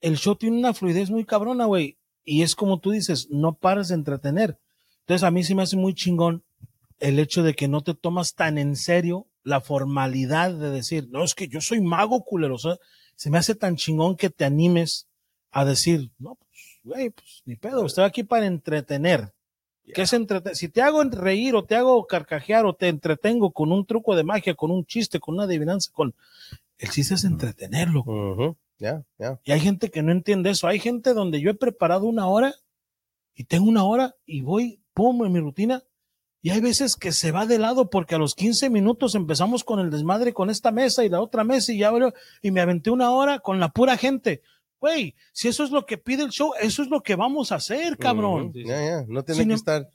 Speaker 1: el show tiene una fluidez muy cabrona, güey, y es como tú dices, no paras de entretener. Entonces a mí sí me hace muy chingón el hecho de que no te tomas tan en serio la formalidad de decir, no, es que yo soy mago culero, o sea, se me hace tan chingón que te animes a decir, no, pues, güey, pues ni pedo, estoy aquí para entretener. ¿Qué es? Si te hago reír o te hago carcajear o te entretengo con un truco de magia, con un chiste, con una adivinanza, con... El chiste es entretenerlo.
Speaker 3: Ya, ya.
Speaker 1: Y hay gente que no entiende eso. Hay gente donde yo he preparado una hora y tengo una hora y voy, pum, en mi rutina. Y hay veces que se va de lado porque a los 15 minutos empezamos con el desmadre con esta mesa y la otra mesa y ya y me aventé una hora con la pura gente. Güey, si eso es lo que pide el show, eso es lo que vamos a hacer, cabrón.
Speaker 3: Ya, ya. No tienen
Speaker 1: Sin
Speaker 3: que estar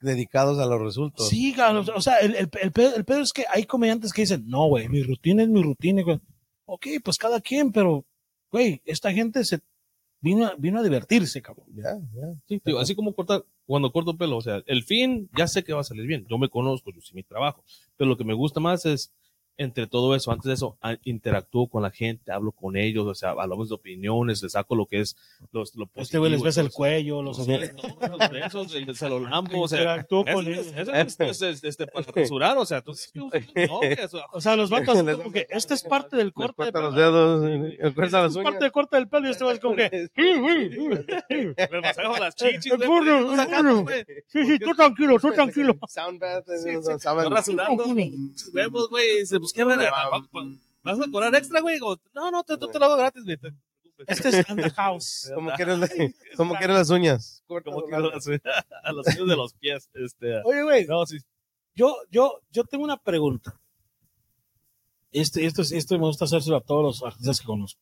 Speaker 3: dedicados a los resultados.
Speaker 1: Sí, cabrón, o sea, el, el, el pedo, el pedo es que hay comediantes que dicen, no, güey, mi rutina es mi rutina. güey. Ok, pues cada quien, pero, güey, esta gente se vino, a- vino a divertirse, cabrón.
Speaker 3: Ya, ya.
Speaker 2: Sí, digo, así como cortar, cuando corto pelo, o sea, el fin ya sé que va a salir bien. Yo me conozco, yo sí mi trabajo. Pero lo que me gusta más es, entre todo eso, antes de eso, interactúo con la gente, hablo con ellos, o sea, hablamos de opiniones, les saco lo que es los, lo
Speaker 1: Este güey les
Speaker 2: positivo,
Speaker 1: ves el cuello, los
Speaker 2: eso. Los besos, el salolampo, o sea,
Speaker 1: Interactúo con
Speaker 2: es,
Speaker 1: ellos.
Speaker 2: es, eso es, este, para rasurar, o sea, tú, no,
Speaker 1: O sea, los vatos como que esta es parte del corte de
Speaker 3: corta los dedos, eh, les corta las
Speaker 1: Es
Speaker 3: uñas.
Speaker 1: parte del corte del pelo y este güey es como que
Speaker 2: masajo las chichis,
Speaker 1: Eh,
Speaker 2: güey,
Speaker 1: eh,
Speaker 2: sacando,
Speaker 1: gordo.
Speaker 2: güey.
Speaker 1: Sí, sí, tú tranquilo, tú tranquilo.
Speaker 3: Sound bath,
Speaker 2: Sí, sí, rasurando huevos, güey, pues, ¿qué verga? ¿Vas a cobrar extra, güey? Digo, No, no, te, tú te lo hago gratis, güey.
Speaker 1: Este es in the house.
Speaker 3: ¿Cómo quieres, quieres las uñas?
Speaker 2: Como a las, a los pies de los pies, este,
Speaker 1: Oye, güey,
Speaker 2: no, sí,
Speaker 1: yo, yo, yo tengo una pregunta. Este, esto, es- esto me gusta hacérselo a todos los artistas que conozco.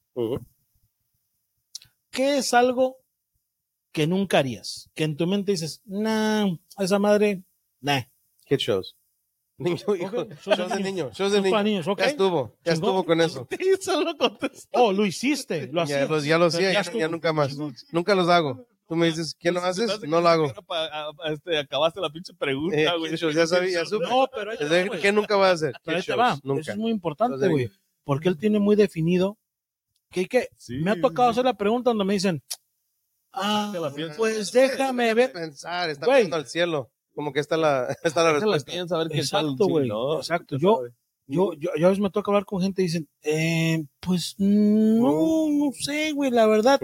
Speaker 1: ¿Qué es algo que nunca harías? Que en tu mente dices, nah, esa madre, nah.
Speaker 3: Kid shows. Niño, hijo.
Speaker 1: Ok, shows
Speaker 3: Shows
Speaker 1: de
Speaker 3: niño. Shows de niño.
Speaker 1: niños, ok.
Speaker 3: Ya estuvo. Ya estuvo con eso.
Speaker 2: solo.
Speaker 1: Oh, lo hiciste, lo
Speaker 3: Ya,
Speaker 1: hacías.
Speaker 3: los- ya lo hacía,
Speaker 1: Ya
Speaker 3: ya, ya nunca más. Nunca los hago. Tú me dices, ¿qué no haces? No lo hago.
Speaker 2: Este, acabaste la pinche
Speaker 3: Eh,
Speaker 2: pregunta, güey.
Speaker 3: kid shows, ya sabía, ya supe.
Speaker 1: No, pero güey.
Speaker 3: ¿Qué nunca va a hacer?
Speaker 1: Pero ahí te va. Eso
Speaker 3: Nunca.
Speaker 1: es muy importante, güey. Porque él tiene muy definido que, que
Speaker 2: Sí,
Speaker 1: me ha tocado hacer la pregunta donde me dicen, ah,
Speaker 2: piensas.
Speaker 1: pues déjame ver.
Speaker 3: Pensar, está
Speaker 1: Güey.
Speaker 3: viendo al cielo. Como que está la, está la
Speaker 2: la
Speaker 3: respuesta.
Speaker 2: piensa a ver qué.
Speaker 1: Exacto,
Speaker 2: sí,
Speaker 1: güey.
Speaker 2: ¿no?
Speaker 1: Exacto. Yo, yo, yo, yo a veces me toca hablar con gente y dicen, eh, pues no, no sé, güey, la verdad.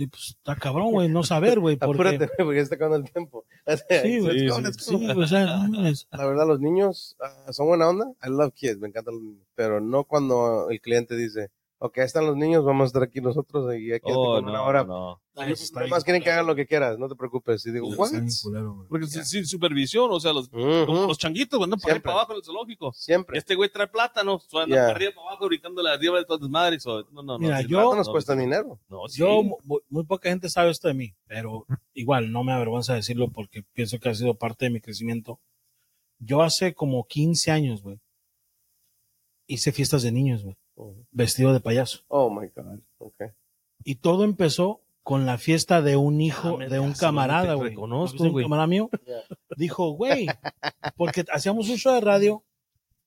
Speaker 1: Y pues está cabrón, güey, no saber, güey, porque
Speaker 3: Apúrate, güey, porque ya está acabando el tiempo.
Speaker 1: Sí, güey,
Speaker 3: Let's go,
Speaker 2: sí,
Speaker 3: let's
Speaker 1: sí,
Speaker 3: go.
Speaker 1: o sea, no.
Speaker 3: La verdad, los niños ah, son buena onda. I love kids, me encantan los niños. Pero no cuando el cliente dice, ok, ahí están los niños, vamos a estar aquí nosotros y hay que
Speaker 2: Oh, no, no.
Speaker 1: Ay,
Speaker 3: Nada
Speaker 1: bien.
Speaker 3: más quieren que hagan lo que quieras, no te preocupes. Y digo, what?
Speaker 1: culero.
Speaker 2: Porque sin, sin supervisión, o sea, los,
Speaker 3: Ujú.
Speaker 2: como los changuitos, andan para para abajo en el zoológico.
Speaker 3: Siempre.
Speaker 2: Este güey trae plátanos, o sea, anda
Speaker 3: Ya.
Speaker 2: para arriba para abajo, brincando la arriba de todas las madres. o- No, no, no.
Speaker 1: Mira, yo-
Speaker 3: No nos cuesta dinero.
Speaker 2: No, sí.
Speaker 1: Yo, mu- muy poca gente sabe esto de mí, pero igual no me avergüenza decirlo porque pienso que ha sido parte de mi crecimiento. Yo hace como 15 años, güey, hice fiestas de niños, güey, vestido de payaso.
Speaker 3: Oh my God. Okay.
Speaker 1: Y todo empezó con la fiesta de un hijo
Speaker 2: Ah,
Speaker 1: de un camarada, güey.
Speaker 2: reconozco,
Speaker 1: ¿No viste
Speaker 2: güey.
Speaker 1: Un camarada mío dijo, güey, porque hacíamos un show de radio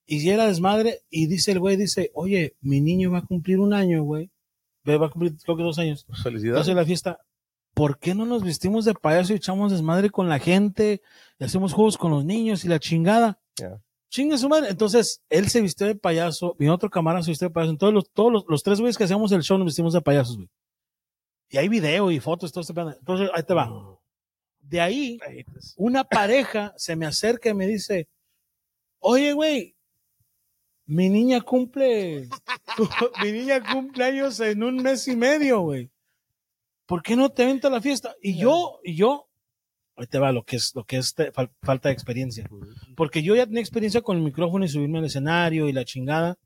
Speaker 1: y ya era desmadre y dice el güey, dice, oye, mi niño va a cumplir un año, güey. Va a cumplir creo que dos años.
Speaker 3: Felicidades.
Speaker 1: Entonces la fiesta, ¿por qué no nos vestimos de payaso y echamos desmadre con la gente y hacemos juegos con los niños y la chingada?
Speaker 3: Ya.
Speaker 1: Chinga su madre. Entonces, él se vistió de payaso, vino otro camarada se vistió de payaso. Entonces, los, todos los, los tres güeyes que hacíamos el show nos vestimos de payasos, güey. Y hay video y fotos, todo este pedo. Entonces, ahí te va. De ahí, una pareja se me acerca y me dice, oye, güey, mi niña cumple, mi niña cumple años en un mes y medio, güey. ¿Por qué no te vente a la fiesta? Y yo, y yo, ahí te va lo que es, lo que es te- fal- falta de experiencia. Porque yo ya tenía experiencia con el micrófono y subirme al escenario y la chingada.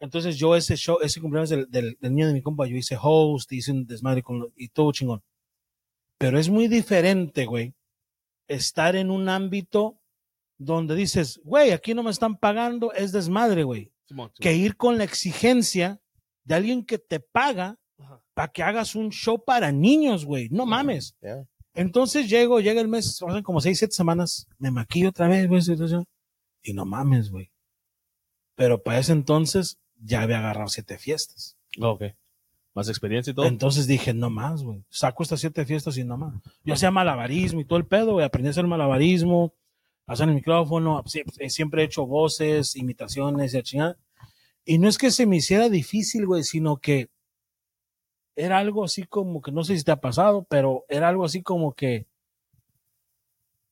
Speaker 1: Entonces yo ese show, ese cumpleaños del, del, del niño de mi compa, yo hice host, hice un desmadre con lo- y todo chingón. Pero es muy diferente, güey, estar en un ámbito donde dices, güey, aquí no me están pagando, es desmadre, güey. Que ir con la exigencia de alguien que te paga para que hagas un show para niños, güey. No mames. Entonces llego, llega el mes, pasan como seis, siete semanas, me maquillo otra vez, güey, y no mames, güey. Pero para ese entonces ya había agarrado siete fiestas.
Speaker 2: Ah, Ok. Más experiencia y todo.
Speaker 1: Entonces dije, no más, güey. Saco estas siete fiestas y no más. Yo hacía malabarismo y todo el pedo, güey. Aprendí a hacer malabarismo, a hacer el micrófono. Eh, Siempre he hecho voces, imitaciones y a chingar. Y no es que se me hiciera difícil, güey, sino que era algo así como que, no sé si te ha pasado, pero era algo así como que.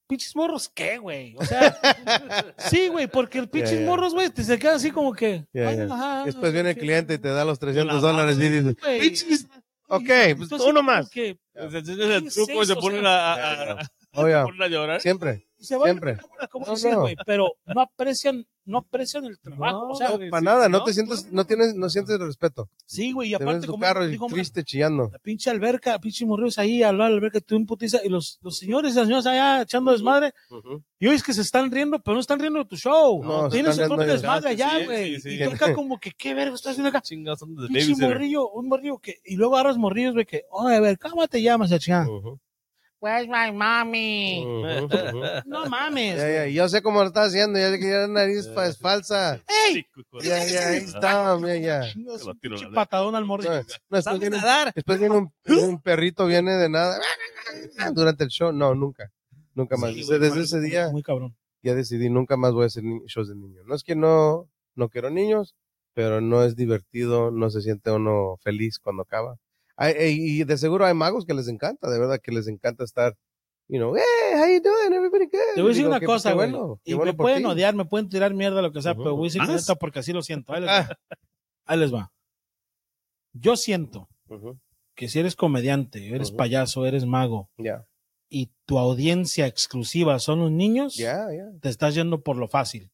Speaker 1: Pinches morros, ¿qué, güey? O sea, sí, güey, porque el pinches morros, güey, te se queda así como que. Ajá,
Speaker 3: Después viene el cliente y te da los 300
Speaker 2: La
Speaker 3: dólares y dices. "Pinches". Ok, pues
Speaker 1: Entonces,
Speaker 3: uno más.
Speaker 1: que
Speaker 2: Ese es el
Speaker 1: ¿Qué es
Speaker 2: truco y se ponen a, a- a- a llorar.
Speaker 3: siempre.
Speaker 1: se va
Speaker 3: Siempre.
Speaker 1: como
Speaker 3: No, no.
Speaker 1: güey, pero no aprecian no aprecian el trabajo.
Speaker 2: No,
Speaker 1: o sea,
Speaker 3: No, para
Speaker 2: sí,
Speaker 3: nada, no
Speaker 2: no,
Speaker 3: te sientes, no tienes, no sientes respeto.
Speaker 1: sí, güey, y aparte, como
Speaker 3: carro triste chillando.
Speaker 1: la pinche alberca, pinche morridos ahí al lado de la alberca, tú en putiza, y los, los señores y las señoras allá echando desmadre, y hoy es que se están riendo, pero no están riendo de tu show.
Speaker 3: No, se
Speaker 1: Tienes
Speaker 3: riendo
Speaker 1: propio
Speaker 3: de-
Speaker 1: desmadre allá, güey.
Speaker 2: sí, sí.
Speaker 1: Y tú acá como que, ¿qué verga estás haciendo acá?
Speaker 2: Chingas,
Speaker 1: Pinche morrillo, un morrillo que, y luego agarras morrillos, güey, que, oye, a ver, ¿cómo te llamas, chingada?
Speaker 3: Ujú.
Speaker 1: Where's my mommy?
Speaker 3: Ujú, ujú.
Speaker 1: No mames.
Speaker 3: Ya, ya, Yo sé cómo lo estás haciendo, ya sé que ya la nariz fa- es falsa.
Speaker 1: ¡Ey!
Speaker 3: Ya, ya, ahí está, ya, ya.
Speaker 1: Patadón al
Speaker 3: No,
Speaker 1: morrillo.
Speaker 3: no, después
Speaker 1: ¿Sabes
Speaker 3: viene,
Speaker 1: nadar?
Speaker 3: después viene un, un perrito, viene de nada. Durante el show, no, nunca. Nunca más.
Speaker 1: Sí,
Speaker 3: Desde, ese día
Speaker 1: Muy cabrón.
Speaker 3: ya decidí, nunca más voy a hacer shows de niños. No es que no, no quiero niños, pero no es divertido, no se siente uno feliz cuando acaba. Hay- y de seguro hay magos que les encanta, de verdad que les encanta estar, you know, hey, how you doing, everybody good.
Speaker 1: Te voy a decir una cosa, güey.
Speaker 3: bueno,
Speaker 1: y
Speaker 3: bueno
Speaker 1: me pueden
Speaker 3: ti.
Speaker 1: odiar, me pueden tirar mierda, lo que sea,
Speaker 3: Ujú.
Speaker 1: pero voy a decir
Speaker 2: ¿Más?
Speaker 1: neta porque así lo siento. Ahí les,
Speaker 3: Ah.
Speaker 1: va. Ahí les va. Yo siento
Speaker 3: Ujú,
Speaker 1: que si eres comediante, eres
Speaker 3: Ujú.
Speaker 1: payaso, eres mago,
Speaker 3: Ya,
Speaker 1: y tu audiencia exclusiva son los niños,
Speaker 3: ya, ya.
Speaker 1: te estás yendo por lo fácil.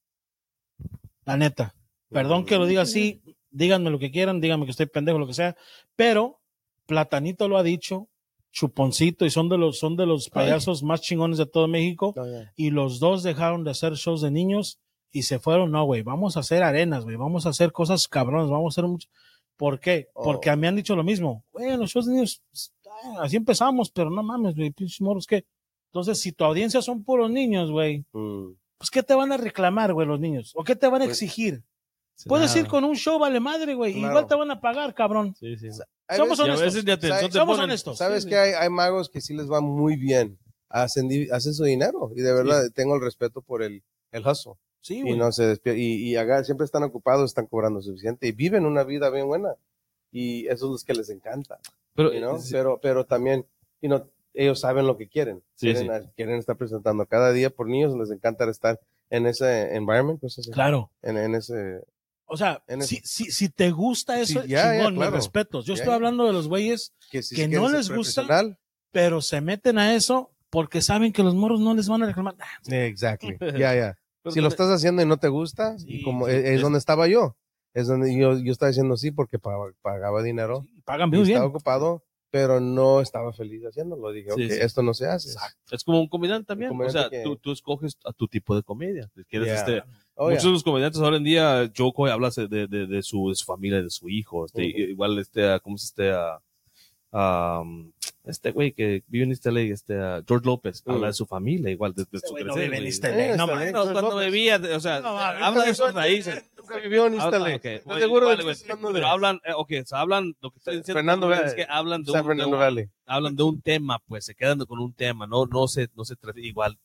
Speaker 1: La neta. Perdón que lo diga así, díganme lo que quieran, díganme que estoy pendejo, lo que sea, pero Platanito lo ha dicho, Chuponcito, y son de los, son de los payasos más chingones de todo México,
Speaker 3: No, ya.
Speaker 1: y los dos dejaron de hacer shows de niños y se fueron, no, güey, vamos a hacer arenas, güey, vamos a hacer cosas cabronas, vamos a hacer mucho. ¿Por qué?
Speaker 3: Oh.
Speaker 1: Porque a mí han dicho lo mismo. Güey, los shows de niños, ah, así empezamos, pero no mames, güey, pinches morros, ¿qué? Entonces, si tu audiencia son puros niños, güey,
Speaker 3: Mm.
Speaker 1: pues ¿qué te van a reclamar, güey, los niños? ¿O qué te van a
Speaker 3: Pues,
Speaker 1: exigir? Puedes
Speaker 2: nada.
Speaker 1: ir con un show, vale madre, güey,
Speaker 3: Claro.
Speaker 1: igual te van a pagar, cabrón.
Speaker 2: Sí, sí.
Speaker 3: Hay
Speaker 1: Somos
Speaker 2: Y a
Speaker 1: honestos.
Speaker 2: veces de atención
Speaker 3: ¿Sabes?
Speaker 2: te
Speaker 1: Somos
Speaker 2: ponen-
Speaker 1: honestos.
Speaker 3: Sabes
Speaker 2: Sí,
Speaker 3: que hay, hay magos que sí les va muy bien, hacen, hacen su dinero y de verdad tengo el respeto por el, el hustle.
Speaker 1: Sí,
Speaker 3: y
Speaker 1: güey.
Speaker 3: no se despierta y, y acá siempre están ocupados, están cobrando suficiente y viven una vida bien buena y eso es lo que les encanta,
Speaker 2: Pero,
Speaker 3: you know?
Speaker 2: sí,
Speaker 3: pero pero también you know, ellos saben lo que quieren,
Speaker 2: Sí,
Speaker 3: quieren, quieren estar presentando cada día por niños, les encanta estar en ese environment, pues,
Speaker 1: Claro.
Speaker 3: en, en ese
Speaker 1: O sea, si, si, si te gusta eso,
Speaker 3: Sí, ya, ya,
Speaker 1: chingón, mis
Speaker 3: claro.
Speaker 1: respetos. Yo
Speaker 3: Ya,
Speaker 1: estoy hablando de los güeyes
Speaker 3: que, si
Speaker 1: Que no les gusta. pero se meten a eso porque saben que los morros no les van a reclamar. Ah,
Speaker 3: Exactly. Ya, ya. Si lo
Speaker 2: también-
Speaker 3: estás haciendo y no te gusta,
Speaker 1: Sí,
Speaker 3: y como
Speaker 2: sí,
Speaker 3: es, es
Speaker 2: es-
Speaker 3: donde estaba yo. Es donde yo, yo estaba diciendo sí porque pagaba, pagaba dinero.
Speaker 1: Pagan muy bien.
Speaker 3: estaba ocupado, pero no estaba feliz haciéndolo. Dije, ok, esto no se hace.
Speaker 2: Es como un comediante también.
Speaker 3: Un
Speaker 2: o sea,
Speaker 3: comediante que-
Speaker 2: tú, tú escoges a tu tipo de comedia. Quieres
Speaker 3: Yeah.
Speaker 2: este,
Speaker 3: Oh,
Speaker 2: Muchos
Speaker 3: yeah.
Speaker 2: de los comediantes ahora en día, Joe Coy habla de, de, de, de su, de su familia, de su hijo. Este,
Speaker 3: Ujú.
Speaker 2: Igual, este, ah, ¿cómo se este? ah, um, este güey que vive en East LA, este, ah, George López,
Speaker 3: Mm.
Speaker 2: habla de su familia, igual, de, de
Speaker 1: Ese
Speaker 2: su
Speaker 1: no vive en
Speaker 2: güey.
Speaker 1: East LA,
Speaker 3: Eh,
Speaker 1: no
Speaker 3: está.
Speaker 2: No, cuando
Speaker 3: López.
Speaker 2: bebía, o sea,
Speaker 1: No,
Speaker 2: habla de sus raíces.
Speaker 3: Nunca vivió en East LA.
Speaker 2: ok.
Speaker 3: ¿Estás
Speaker 2: Oye,
Speaker 3: seguro de
Speaker 2: vale,
Speaker 3: hablando
Speaker 2: Pero hablan, eh, ok, o sea, hablan, lo que estoy diciendo
Speaker 3: Fernando
Speaker 2: es que hablan de, un, de un- hablan de un tema, pues, se quedan con un tema, no, no se, no se trata igual,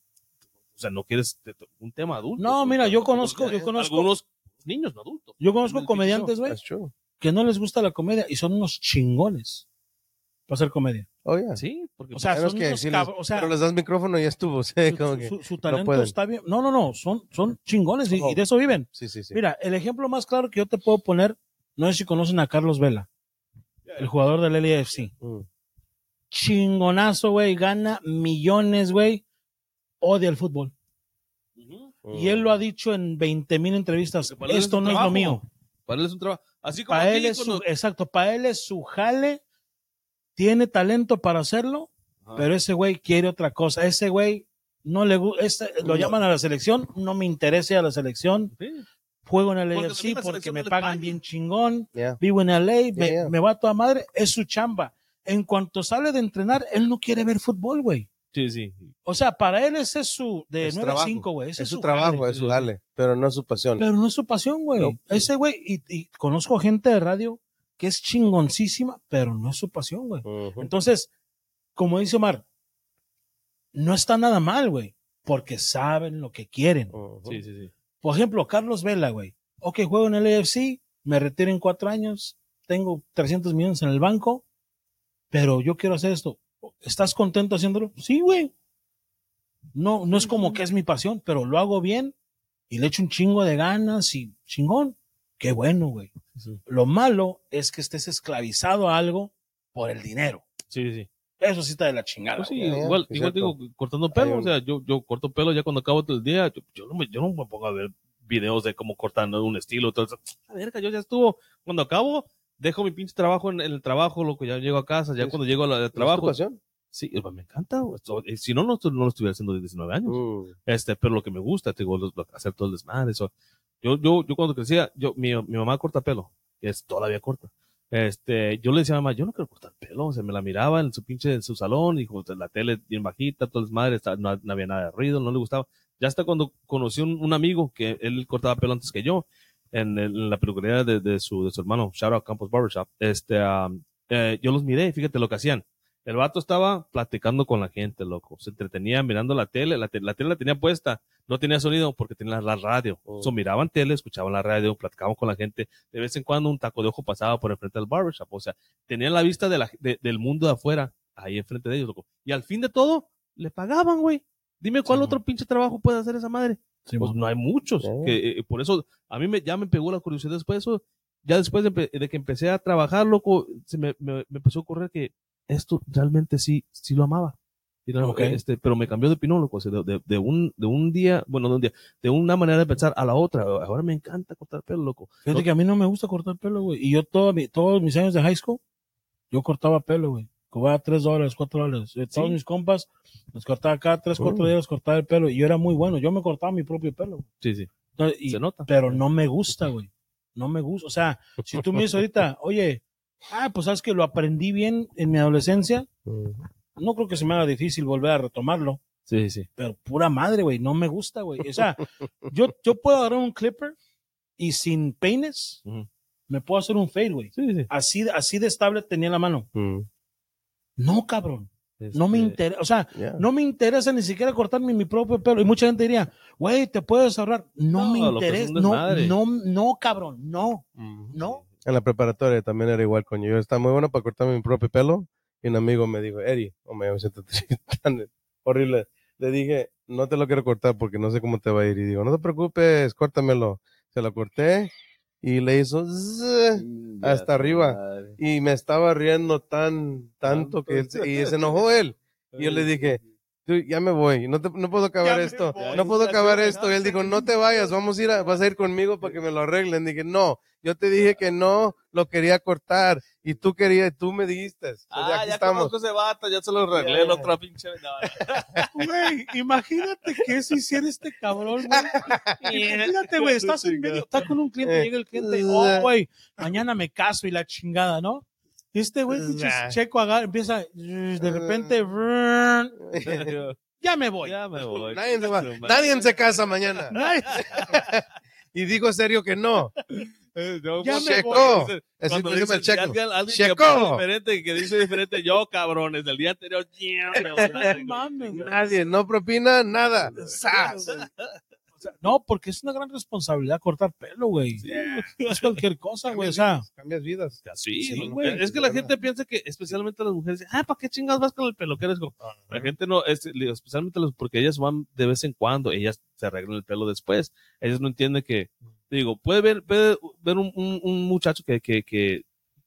Speaker 2: sea, no quieres te- te- un tema adulto.
Speaker 1: No,
Speaker 2: un
Speaker 1: mira, yo conozco- yo conozco-
Speaker 2: Algunos niños, no adultos.
Speaker 1: Yo conozco comediantes, güey, que no les gusta la comedia y son unos chingones para hacer comedia.
Speaker 3: Oh, yeah.
Speaker 2: Sí, porque
Speaker 1: O sea,
Speaker 3: Menos
Speaker 1: son
Speaker 3: que
Speaker 1: unos
Speaker 3: sí les-
Speaker 1: o sea,
Speaker 3: pero les das micrófono y ya estuvo. Sí,
Speaker 1: su,
Speaker 3: como
Speaker 1: su-
Speaker 3: que-
Speaker 1: su- su talento está bien. No, no, no, son, son chingones y,
Speaker 3: Oh.
Speaker 1: y de eso viven.
Speaker 3: sí, sí, sí.
Speaker 1: Mira, el ejemplo más claro que yo te puedo poner, no sé si conocen a Carlos Vela, el jugador del LAFC.
Speaker 3: Mm.
Speaker 1: Chingonazo, güey, gana millones, güey, odia el fútbol. Y él lo ha dicho en 20 mil entrevistas,
Speaker 2: Porque es
Speaker 1: esto no es lo mío.
Speaker 2: Para él es un trabajo. Así como
Speaker 1: Para él es su, exacto, para él es su jale, tiene talento para hacerlo,
Speaker 2: Ajá.
Speaker 1: pero ese güey quiere otra cosa. Ese güey no le gusta, lo
Speaker 3: No.
Speaker 1: llaman a la selección, no me interesa a la selección,
Speaker 2: Sí.
Speaker 1: juego en
Speaker 2: Porque la
Speaker 1: porque
Speaker 2: selección
Speaker 1: me pagan
Speaker 2: paga.
Speaker 1: bien chingón,
Speaker 3: Yeah.
Speaker 1: vivo en LA, me,
Speaker 3: yeah.
Speaker 1: me va a toda madre, es su chamba. En cuanto sale de entrenar, él no quiere ver fútbol, güey.
Speaker 2: Sí, sí.
Speaker 1: O sea, para él ese es su, de
Speaker 3: Es
Speaker 1: 9
Speaker 3: trabajo.
Speaker 1: a 5, güey. ese
Speaker 3: Es su
Speaker 1: jale.
Speaker 3: trabajo, es su dale, pero no es su pasión.
Speaker 1: Pero no es su pasión, güey.
Speaker 3: No.
Speaker 1: Ese güey, y, y conozco gente de radio que es chingoncísima, pero no es su pasión, güey. Entonces, como dice Omar, no está nada mal, güey, porque saben lo que quieren.
Speaker 2: Sí, sí, sí.
Speaker 1: Por ejemplo, Carlos Vela, güey. Ok, juego en el AFC, me retiro en cuatro años, tengo 300 millones en el banco, pero yo quiero hacer esto. ¿Estás contento haciéndolo? Sí, güey. No, no es como que es mi pasión, pero lo hago bien y le echo un chingo de ganas y chingón. Qué bueno, güey.
Speaker 2: Sí,
Speaker 1: Lo malo es que estés esclavizado a algo por el dinero.
Speaker 2: sí. sí.
Speaker 1: Eso sí está de la chingada.
Speaker 2: Pues sí, igual, igual digo, cortando pelo, o sea, yo, yo corto pelo ya cuando acabo el día, yo, yo no me, yo no me pongo a ver videos de cómo cortan un estilo, todo eso. A verga, yo ya estuvo. Cuando acabo, dejo mi pinche trabajo en, en el trabajo, loco, ya llego a casa, ya cuando llego al
Speaker 3: ¿Es tu
Speaker 2: trabajo.
Speaker 3: pasión?
Speaker 2: Sí, pues, me encanta. eh, Si no, no, no lo estuviera haciendo de 19 años.
Speaker 3: Mm.
Speaker 2: Este, pero lo que me gusta, te digo, lo- hacer todo el desmadre. eso. Yo, yo, yo cuando crecía, yo, mi, mi mamá corta pelo, que es todavía corta. Este, yo le decía a mi mamá, yo no quiero cortar pelo, o sea, me la miraba en su pinche, en su salón, y como la tele bien bajita, todo el desmadre, no, no había nada de ruido, no le gustaba. Ya hasta cuando conocí un, un amigo que él cortaba pelo antes que yo, en, el- en la peluquería de, de su, de su hermano, Shout Out Campos Barbershop, este, um, eh, yo los miré, y fíjate lo que hacían. El vato estaba platicando con la gente, loco. Se entretenía mirando la tele. La, te- la tele la tenía puesta. No tenía sonido porque tenía la radio.
Speaker 3: Oh.
Speaker 2: So, miraban tele, escuchaban la radio, platicaban con la gente. De vez en cuando un taco de ojo pasaba por enfrente del barbershop. O sea, tenían la vista de la, de- del mundo de afuera ahí enfrente de ellos, loco. Y al fin de todo, le pagaban, güey. Dime cuál
Speaker 1: Sí,
Speaker 2: otro pinche trabajo puede hacer esa madre.
Speaker 1: Sí,
Speaker 2: Pues no hay muchos. Que, eh, por eso, a mí me, ya me pegó la curiosidad después de eso. Ya después de, de que empecé a trabajar, loco, se me, me, me empezó a ocurrir que esto realmente sí, sí lo amaba. Y no,
Speaker 1: Ok.
Speaker 2: este, pero me cambió de opinión, loco. o sea, de, de, de un, de un día, bueno, de un día, de una manera de pensar a la otra. Ahora me encanta cortar pelo, loco.
Speaker 1: Fíjate
Speaker 2: No-
Speaker 1: que a mí no me gusta cortar pelo, güey. Y yo todo todos mis años de high school, yo cortaba pelo, güey. Cobraba tres dólares, cuatro dólares. Todos
Speaker 2: Sí.
Speaker 1: mis compas, los cortaba cada tres, cuatro
Speaker 3: Oh.
Speaker 1: días, cortaba el pelo. Y yo era muy bueno. Yo me cortaba mi propio pelo.
Speaker 2: Sí, sí.
Speaker 1: Entonces, y-
Speaker 2: Se nota.
Speaker 1: pero no me gusta, güey. No me gusta. O sea, si tú me dices ahorita, oye, ah, pues sabes que lo aprendí bien en mi adolescencia,
Speaker 3: Mm.
Speaker 1: no creo que se me haga difícil volver a retomarlo.
Speaker 2: Sí, sí.
Speaker 1: Pero pura madre, güey, no me gusta, güey. O sea, yo, yo puedo agarrar un clipper y sin peines me puedo hacer un fade, güey.
Speaker 2: Sí, sí.
Speaker 1: Así, así de estable tenía la mano.
Speaker 3: Mm.
Speaker 1: No, cabrón. No me
Speaker 2: Este,
Speaker 1: interesa, o sea,
Speaker 3: Yeah.
Speaker 1: no me interesa ni siquiera cortarme mi propio pelo. Y mucha gente diría, güey, te puedes ahorrar. No,
Speaker 2: No,
Speaker 1: me interesa. No, no, no, cabrón, no,
Speaker 3: Mm.
Speaker 1: no.
Speaker 3: En la preparatoria también era igual con yo. Yo estaba muy bueno para cortarme mi propio pelo. Y un amigo me dijo, Eri, oh, me siento tan horrible. Le dije, no te lo quiero cortar porque no sé cómo te va a ir. Y digo, no te preocupes, córtamelo. Se lo corté y le hizo zzz, hasta arriba. Y me estaba riendo tan, tanto que él se- y se enojó él. Y yo le dije, "Tú, ya me voy, no, te- no puedo acabar
Speaker 1: Ya
Speaker 3: esto,
Speaker 1: voy.
Speaker 3: no puedo acabar esto. Y él dijo, no te vayas, vamos a ir, a- vas a ir conmigo para que me lo arreglen. Dije, no, yo te dije que no lo quería cortar y tú querías, tú me dijiste.
Speaker 2: Ah,
Speaker 3: aquí
Speaker 2: ya
Speaker 3: estamos.
Speaker 2: conozco ese vato, ya se lo arreglé
Speaker 3: Ya,
Speaker 2: la otra pinche. no,
Speaker 1: Güey, imagínate que eso hiciera este cabrón, güey. Imagínate, güey, estás en medio, estás con un cliente,
Speaker 3: Eh.
Speaker 1: llega el cliente, oh, güey, mañana me caso y la chingada, ¿no? Y este güey,
Speaker 3: Nah.
Speaker 1: checo agarra, empieza, de repente, brrr,
Speaker 2: no.
Speaker 1: ya me voy.
Speaker 2: Ya me voy.
Speaker 3: Nadie se, va- nadie se casa mañana. Y digo serio que no.
Speaker 2: Eh, no,
Speaker 1: Ya
Speaker 2: pues,
Speaker 1: me
Speaker 3: Checo.
Speaker 2: dice-
Speaker 3: Ese
Speaker 2: Cuando
Speaker 3: es el
Speaker 2: dice
Speaker 3: checo.
Speaker 2: alguien, alguien
Speaker 3: Checo.
Speaker 2: que diferente, que dice diferente, yo, cabrones, del día anterior.
Speaker 3: Nadie, no propina nada.
Speaker 1: No, porque es una gran responsabilidad cortar pelo, güey. No es cualquier cosa, güey. O sea,
Speaker 3: Cambias vidas.
Speaker 2: Sí,
Speaker 1: güey.
Speaker 2: es que la gente piensa que, especialmente las mujeres, ah, ¿para qué chingados vas con el peluquero? Es como, la gente no, es, especialmente los, porque ellas van de vez en cuando, ellas se arreglan el pelo después. Ellas no entienden que, digo, puede ver, puede ver un, un, un muchacho que, que, que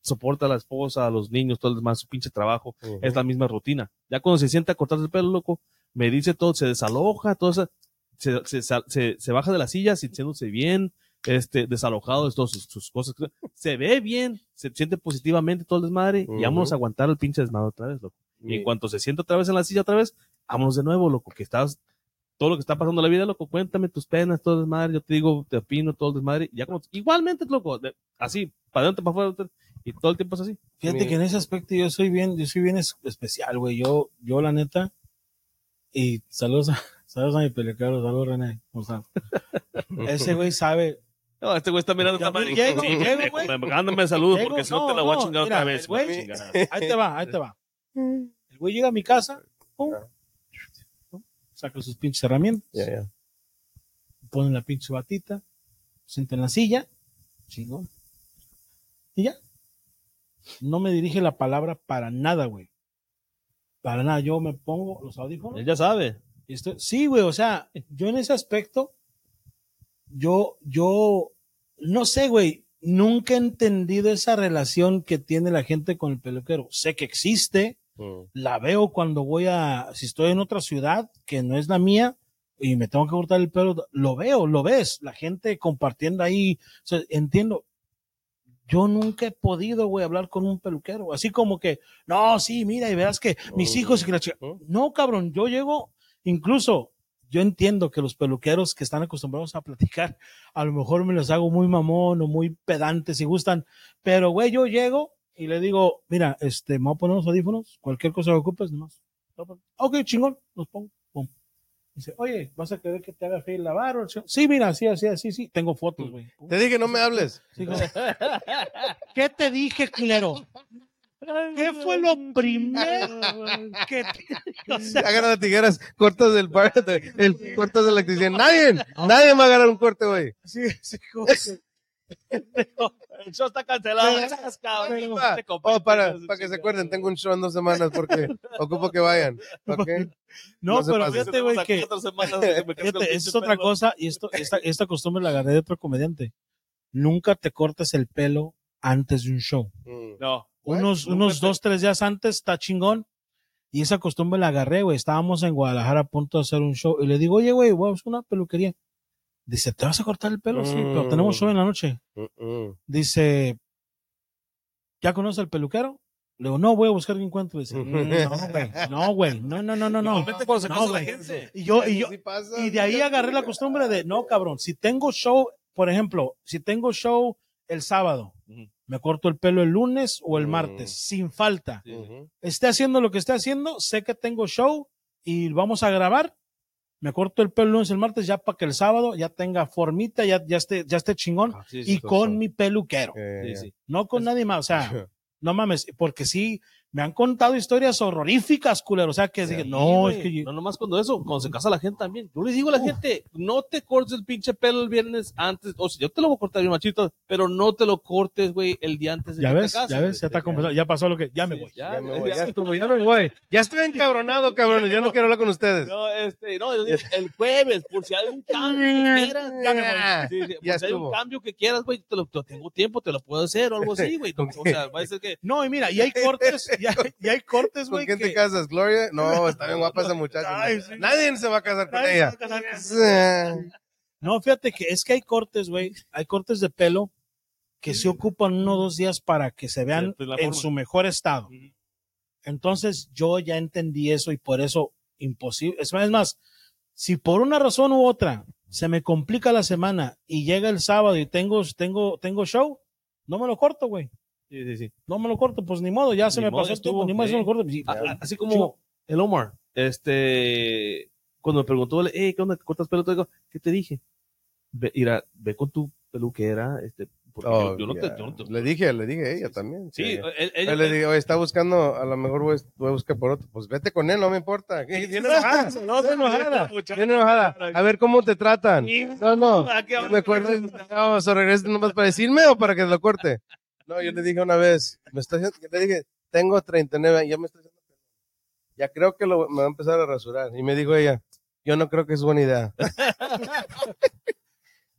Speaker 2: soporta a la esposa, a los niños, todo el demás, su pinche trabajo, es la misma rutina. Ya cuando se sienta a cortarse el pelo, loco, me dice todo, se desaloja, todo eso, se, se, se, se baja de la silla sintiéndose bien, este, desalojado de todas sus, sus cosas. Se ve bien, se siente positivamente todo el desmadre y vámonos a aguantar el pinche desmadre otra vez, loco. Y en cuanto se sienta otra vez en la silla otra vez, vámonos de nuevo, loco, que estás, todo lo que está pasando en la vida, loco, cuéntame tus penas, todo el desmadre, yo te digo, te opino, todo el desmadre, y ya como, igualmente, loco, de- así, para adentro, para afuera, y todo el tiempo es así.
Speaker 1: fíjate
Speaker 3: Mira.
Speaker 1: que en ese aspecto yo soy bien, yo soy bien es- especial, güey. Yo, yo la neta, y saludos a, saludos a mi peluquero, saludos René. ¿cómo estás? Ese güey sabe,
Speaker 2: No, este güey está mirando esta madre.
Speaker 1: llego,
Speaker 2: Sí,
Speaker 1: llego, güey.
Speaker 2: me- Mándame saludos, porque si no, te la voy a chingar otra vez.
Speaker 1: güey- ahí te va, ahí te va. El güey llega a mi casa, pum, saca sus pinches herramientas,
Speaker 3: ya.
Speaker 1: pone la pinche batita, sienta en la silla, chingón. Y ya. No me dirige la palabra para nada, güey. Para nada. Yo me pongo los audífonos.
Speaker 2: Él ya sabe.
Speaker 1: Y estoy- sí, güey. O sea, yo en ese aspecto, yo, yo, no sé, güey. Nunca he entendido esa relación que tiene la gente con el peluquero. Sé que existe,
Speaker 3: Mm.
Speaker 1: la veo cuando voy a, si estoy en otra ciudad que no es la mía, y me tengo que cortar el pelo, lo veo, lo ves, la gente compartiendo ahí, o sea, entiendo. Yo nunca he podido, güey, hablar con un peluquero, así como que, no, sí, mira, y verás que mis hijos y que la chica,
Speaker 3: Ujú.
Speaker 1: no, cabrón, yo llego, incluso, yo entiendo que los peluqueros que están acostumbrados a platicar, a lo mejor me los hago muy mamón o muy pedantes si gustan, pero, güey, yo llego y le digo, mira, este, me voy a poner los audífonos, cualquier cosa que ocupes, nomás. Ok, chingón, los pongo. Pum. Dice, oye, ¿vas a querer que te haga fe lavar? Sí, mira, sí, así, así, sí. Tengo fotos, güey.
Speaker 3: Te dije, no me hables.
Speaker 1: Sí, ¿Qué te dije, culero? ¿Qué fue lo primero que te o sea,
Speaker 3: Agarra las tijeras, cortas del bar, de- el, cortas de la electricidad. Nadie, nadie me va a agarrar un corte, güey.
Speaker 1: sí, sí,
Speaker 2: El show está cancelado.
Speaker 1: Pero-
Speaker 3: Oh, para, para que se acuerden, tengo un show en dos semanas porque ocupo que vayan. ¿Ok?
Speaker 1: No,
Speaker 3: No
Speaker 1: pero fíjate, güey, que Fíjate, es otra
Speaker 2: pelo.
Speaker 1: cosa, y esto, esta, esta costumbre la agarré de otro comediante. Nunca te cortes el pelo antes de un show.
Speaker 3: Mm.
Speaker 2: No.
Speaker 1: Unos, unos dos, tres días antes, está chingón. Y esa costumbre la agarré, güey. Estábamos en Guadalajara a punto de hacer un show. Y le digo, oye, güey, voy a buscar una peluquería. Dice, ¿te vas a cortar el pelo? Sí, pero tenemos show en la noche.
Speaker 3: Mm, mm.
Speaker 1: Dice, ¿ya conoces al peluquero? Le digo, no, voy a buscar que encuentro. Dice, "Mm, no, güey, no, güey, no, no, no, no, no. No, güey. Y yo, y yo, y de ahí agarré la costumbre de, no, cabrón, si tengo show, por ejemplo, si tengo show el sábado. Me corto el pelo el lunes o el
Speaker 3: Mm.
Speaker 1: martes, sin falta. Esté haciendo lo que esté haciendo, sé que tengo show y vamos a grabar. Me corto el pelo el lunes, el martes, ya para que el sábado ya tenga formita, ya, ya esté, ya esté chingón.
Speaker 2: Ah, sí,
Speaker 1: y con mi peluquero,
Speaker 3: Eh,
Speaker 2: sí, sí.
Speaker 1: no con nadie más. O sea, no mames, porque sí, me han contado historias horroríficas, culero. O sea, que
Speaker 2: Sí,
Speaker 1: no, es que yo-
Speaker 2: No, nomás cuando eso, cuando se casa la gente también. Yo le digo a la gente, no te cortes el pinche pelo el viernes antes, o sea, yo te lo voy a cortar bien machito, pero no te lo cortes, güey, el día antes de
Speaker 1: ya
Speaker 2: que
Speaker 1: ves,
Speaker 2: te cases.
Speaker 1: ya ves, ya está compensado, ya pasó lo que, ya me
Speaker 2: Sí,
Speaker 1: voy.
Speaker 2: Ya,
Speaker 3: Ya me voy, ya estuvo, ya me voy. Ya estoy encabronado, cabrones. Ya no quiero hablar con ustedes.
Speaker 2: No, este, no, el jueves, por si hay un cambio que quieras, ya me voy. Sí, sí, por
Speaker 3: Ya
Speaker 2: si hay un cambio que quieras, güey, te lo, te- tengo tiempo, te lo puedo hacer o algo así, güey. O sea, va a ser que,
Speaker 1: No, y mira, y hay cortes, y hay, cortes,
Speaker 3: ¿Con
Speaker 1: güey,
Speaker 3: quién
Speaker 1: que...
Speaker 3: te casas, Gloria? No, está bien guapa esa muchacha.
Speaker 1: Ay, sí.
Speaker 3: Nadie se va a casar con ella.
Speaker 1: se va a casar con- No, fíjate que es que hay cortes, güey, hay cortes de pelo que se ocupan uno o dos días para que se vean
Speaker 2: pues,
Speaker 1: en su mejor estado. Entonces yo ya entendí eso y por eso imposible. Es más, es más, si por una razón u otra se me complica la semana y llega el sábado y tengo, tengo, tengo show, no me lo corto, güey.
Speaker 2: Sí, sí, sí.
Speaker 1: No me lo corto, pues ni modo, ya se
Speaker 2: Ni
Speaker 1: me
Speaker 2: modo,
Speaker 1: pasó el tiempo, ni modo,
Speaker 2: sí.
Speaker 1: se me lo corto.
Speaker 2: A- así
Speaker 1: Chico.
Speaker 2: como el Omar, este, cuando me preguntó, hey, ¿qué onda? ¿Te cortas pelo? Te digo, ¿qué te dije? Ve, con tu peluquera, este,
Speaker 3: Oh,
Speaker 2: yo, yo no te, yo no te-
Speaker 3: Le dije, le dije a ella también.
Speaker 2: sí,
Speaker 3: que-
Speaker 2: él-
Speaker 3: le dije, oye, está buscando, a lo mejor voy, voy a buscar por otro. Pues vete con él, no me importa. Viene enojada,
Speaker 2: No,
Speaker 3: viene enojada, viene enojada. A ver cómo te tratan. No, no. Me acuerdo. No, o regreses nomás para decirme o para que lo corte. No, yo le dije una vez, me está haciendo- le dije, tengo 39 años, ya me está haciendo pelo. Ya creo que lo, me va a empezar a rasurar. Y me dijo ella, yo no creo que es buena idea.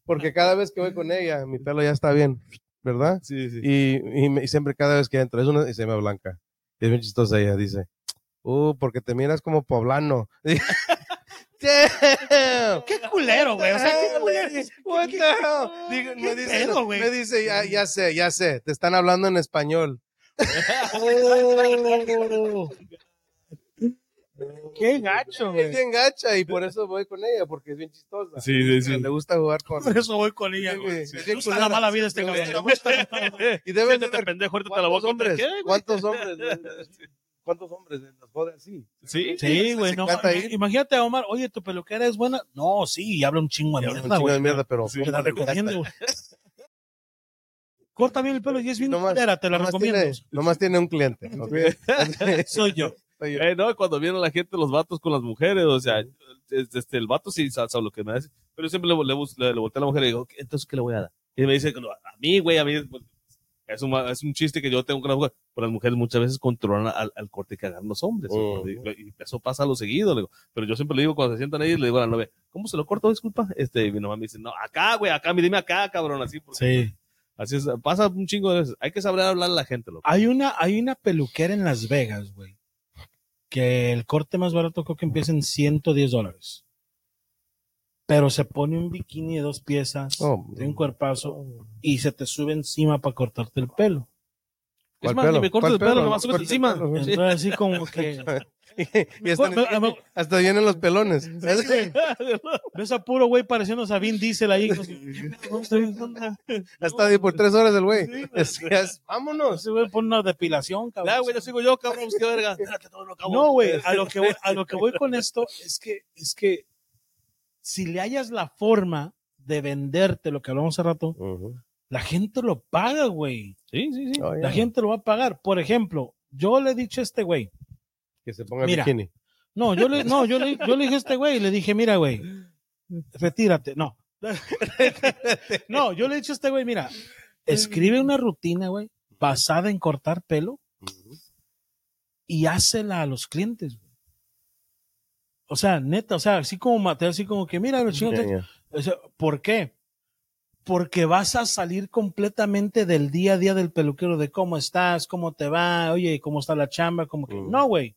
Speaker 3: Porque cada vez que voy con ella, mi pelo ya está bien, ¿verdad?
Speaker 2: Sí, sí.
Speaker 3: Y, y siempre cada vez que entro, es una y se me blanca. Y es bien chistosa ella, dice, uh, porque te miras como poblano. Damn.
Speaker 1: Qué culero, güey. O sea, qué culero.
Speaker 3: What the hell? Digo,
Speaker 1: qué
Speaker 3: me dice,
Speaker 1: pedo, güey?
Speaker 3: me dice, ya, ya sé, ya sé, te están hablando en español.
Speaker 1: Qué gacho,
Speaker 3: Es
Speaker 1: güey.
Speaker 3: bien gacha y por eso voy con ella, porque es bien chistosa.
Speaker 2: Sí, sí, sí.
Speaker 3: Le gusta jugar con...
Speaker 1: Por eso voy con ella, güey. Sí,
Speaker 3: Es
Speaker 1: Le gusta
Speaker 3: culera.
Speaker 1: la mala vida este cabrón.
Speaker 3: Y debe
Speaker 2: Siéntate, pendejo, ahorita te la voy a
Speaker 3: ¿Cuántos
Speaker 2: contar.
Speaker 3: hombres? ¿Cuántos hombres? ¿Cuántos hombres las jode así?
Speaker 2: Sí,
Speaker 1: Sí, güey, no. Imagínate a Omar, oye, tu peluquera es buena. No, sí, y habla un chingo de
Speaker 3: Un
Speaker 1: mierda,
Speaker 3: chingo
Speaker 1: güey.
Speaker 3: de mierda, pero...
Speaker 1: Te la recomiendo, güey. Corta bien el pelo y es bien
Speaker 3: Nomás-
Speaker 1: culera, te la
Speaker 3: nomás
Speaker 1: recomiendo.
Speaker 3: Tiene, nomás tiene un cliente.
Speaker 1: Soy yo.
Speaker 3: Soy yo.
Speaker 2: Eh, no, cuando viene la gente, los vatos con las mujeres, o sea, es- este, el vato sí sabe, lo que me hace, pero yo siempre le, le, le, le volteo a la mujer y digo, "¿Qué- entonces, ¿qué le voy a dar? Y me dice, "No, a mí, güey, a mí, es un, es un chiste que yo tengo con las mujeres, pero las mujeres muchas veces controlan al, al corte que hagan los hombres, y, y eso pasa a lo seguido, le digo, pero yo siempre le digo, cuando se sientan ahí, le digo a la novia, ¿cómo se lo corto, disculpa? Este, y mi mamá me dice, no, acá, güey, acá, dime acá, cabrón, así, porque,
Speaker 1: Sí.
Speaker 2: así es, pasa un chingo de veces, hay que saber hablar a la gente, loco.
Speaker 1: Hay una, hay una peluquera en Las Vegas, güey. Que el corte más barato creo que empieza en 110 dólares. Pero se pone un bikini de dos piezas,
Speaker 3: Oh,
Speaker 1: de un cuerpazo, y se te sube encima para cortarte el pelo.
Speaker 2: Es
Speaker 3: ¿Cuál
Speaker 2: más, ni
Speaker 3: pelo?
Speaker 2: me cortes
Speaker 3: ¿Cuál
Speaker 2: el pelo,
Speaker 3: pelo?
Speaker 2: nomás
Speaker 3: ¿Cuál
Speaker 2: encima.
Speaker 3: pelo?
Speaker 1: Entonces, así como que
Speaker 3: y hasta, vienen los pelones.
Speaker 1: ves a puro güey pareciéndose a Vin Diesel ahí.
Speaker 3: hasta ahí por tres horas el güey. Vámonos.
Speaker 1: Ese güey pone una depilación, cabrón.
Speaker 2: Ya, güey, ya sigo yo, cabrón, pues, qué verga. Espérate, todo lo acabo.
Speaker 1: No, güey, a lo que voy, a lo que voy con esto es que, es que si le hayas la forma de venderte lo que hablamos hace rato, la gente lo paga, güey.
Speaker 2: Sí, sí, sí.
Speaker 3: Oh.
Speaker 1: La gente lo va a pagar. Por ejemplo, yo le he dicho a este güey,
Speaker 3: Que se ponga
Speaker 1: Mira.
Speaker 3: bikini.
Speaker 1: no, yo le, no, yo le, yo le dije a este güey, le dije, mira, güey, retírate. No. no, yo le he dicho a este güey, mira, escribe una rutina, güey, basada en cortar pelo y hácela a los clientes, güey. O sea, neta, o sea, así como Mateo, así como que, mira, los o sea, ¿por qué? Porque vas a salir completamente del día a día del peluquero, de cómo estás, cómo te va, oye, cómo está la chamba, como que,
Speaker 3: Mm.
Speaker 1: no, güey.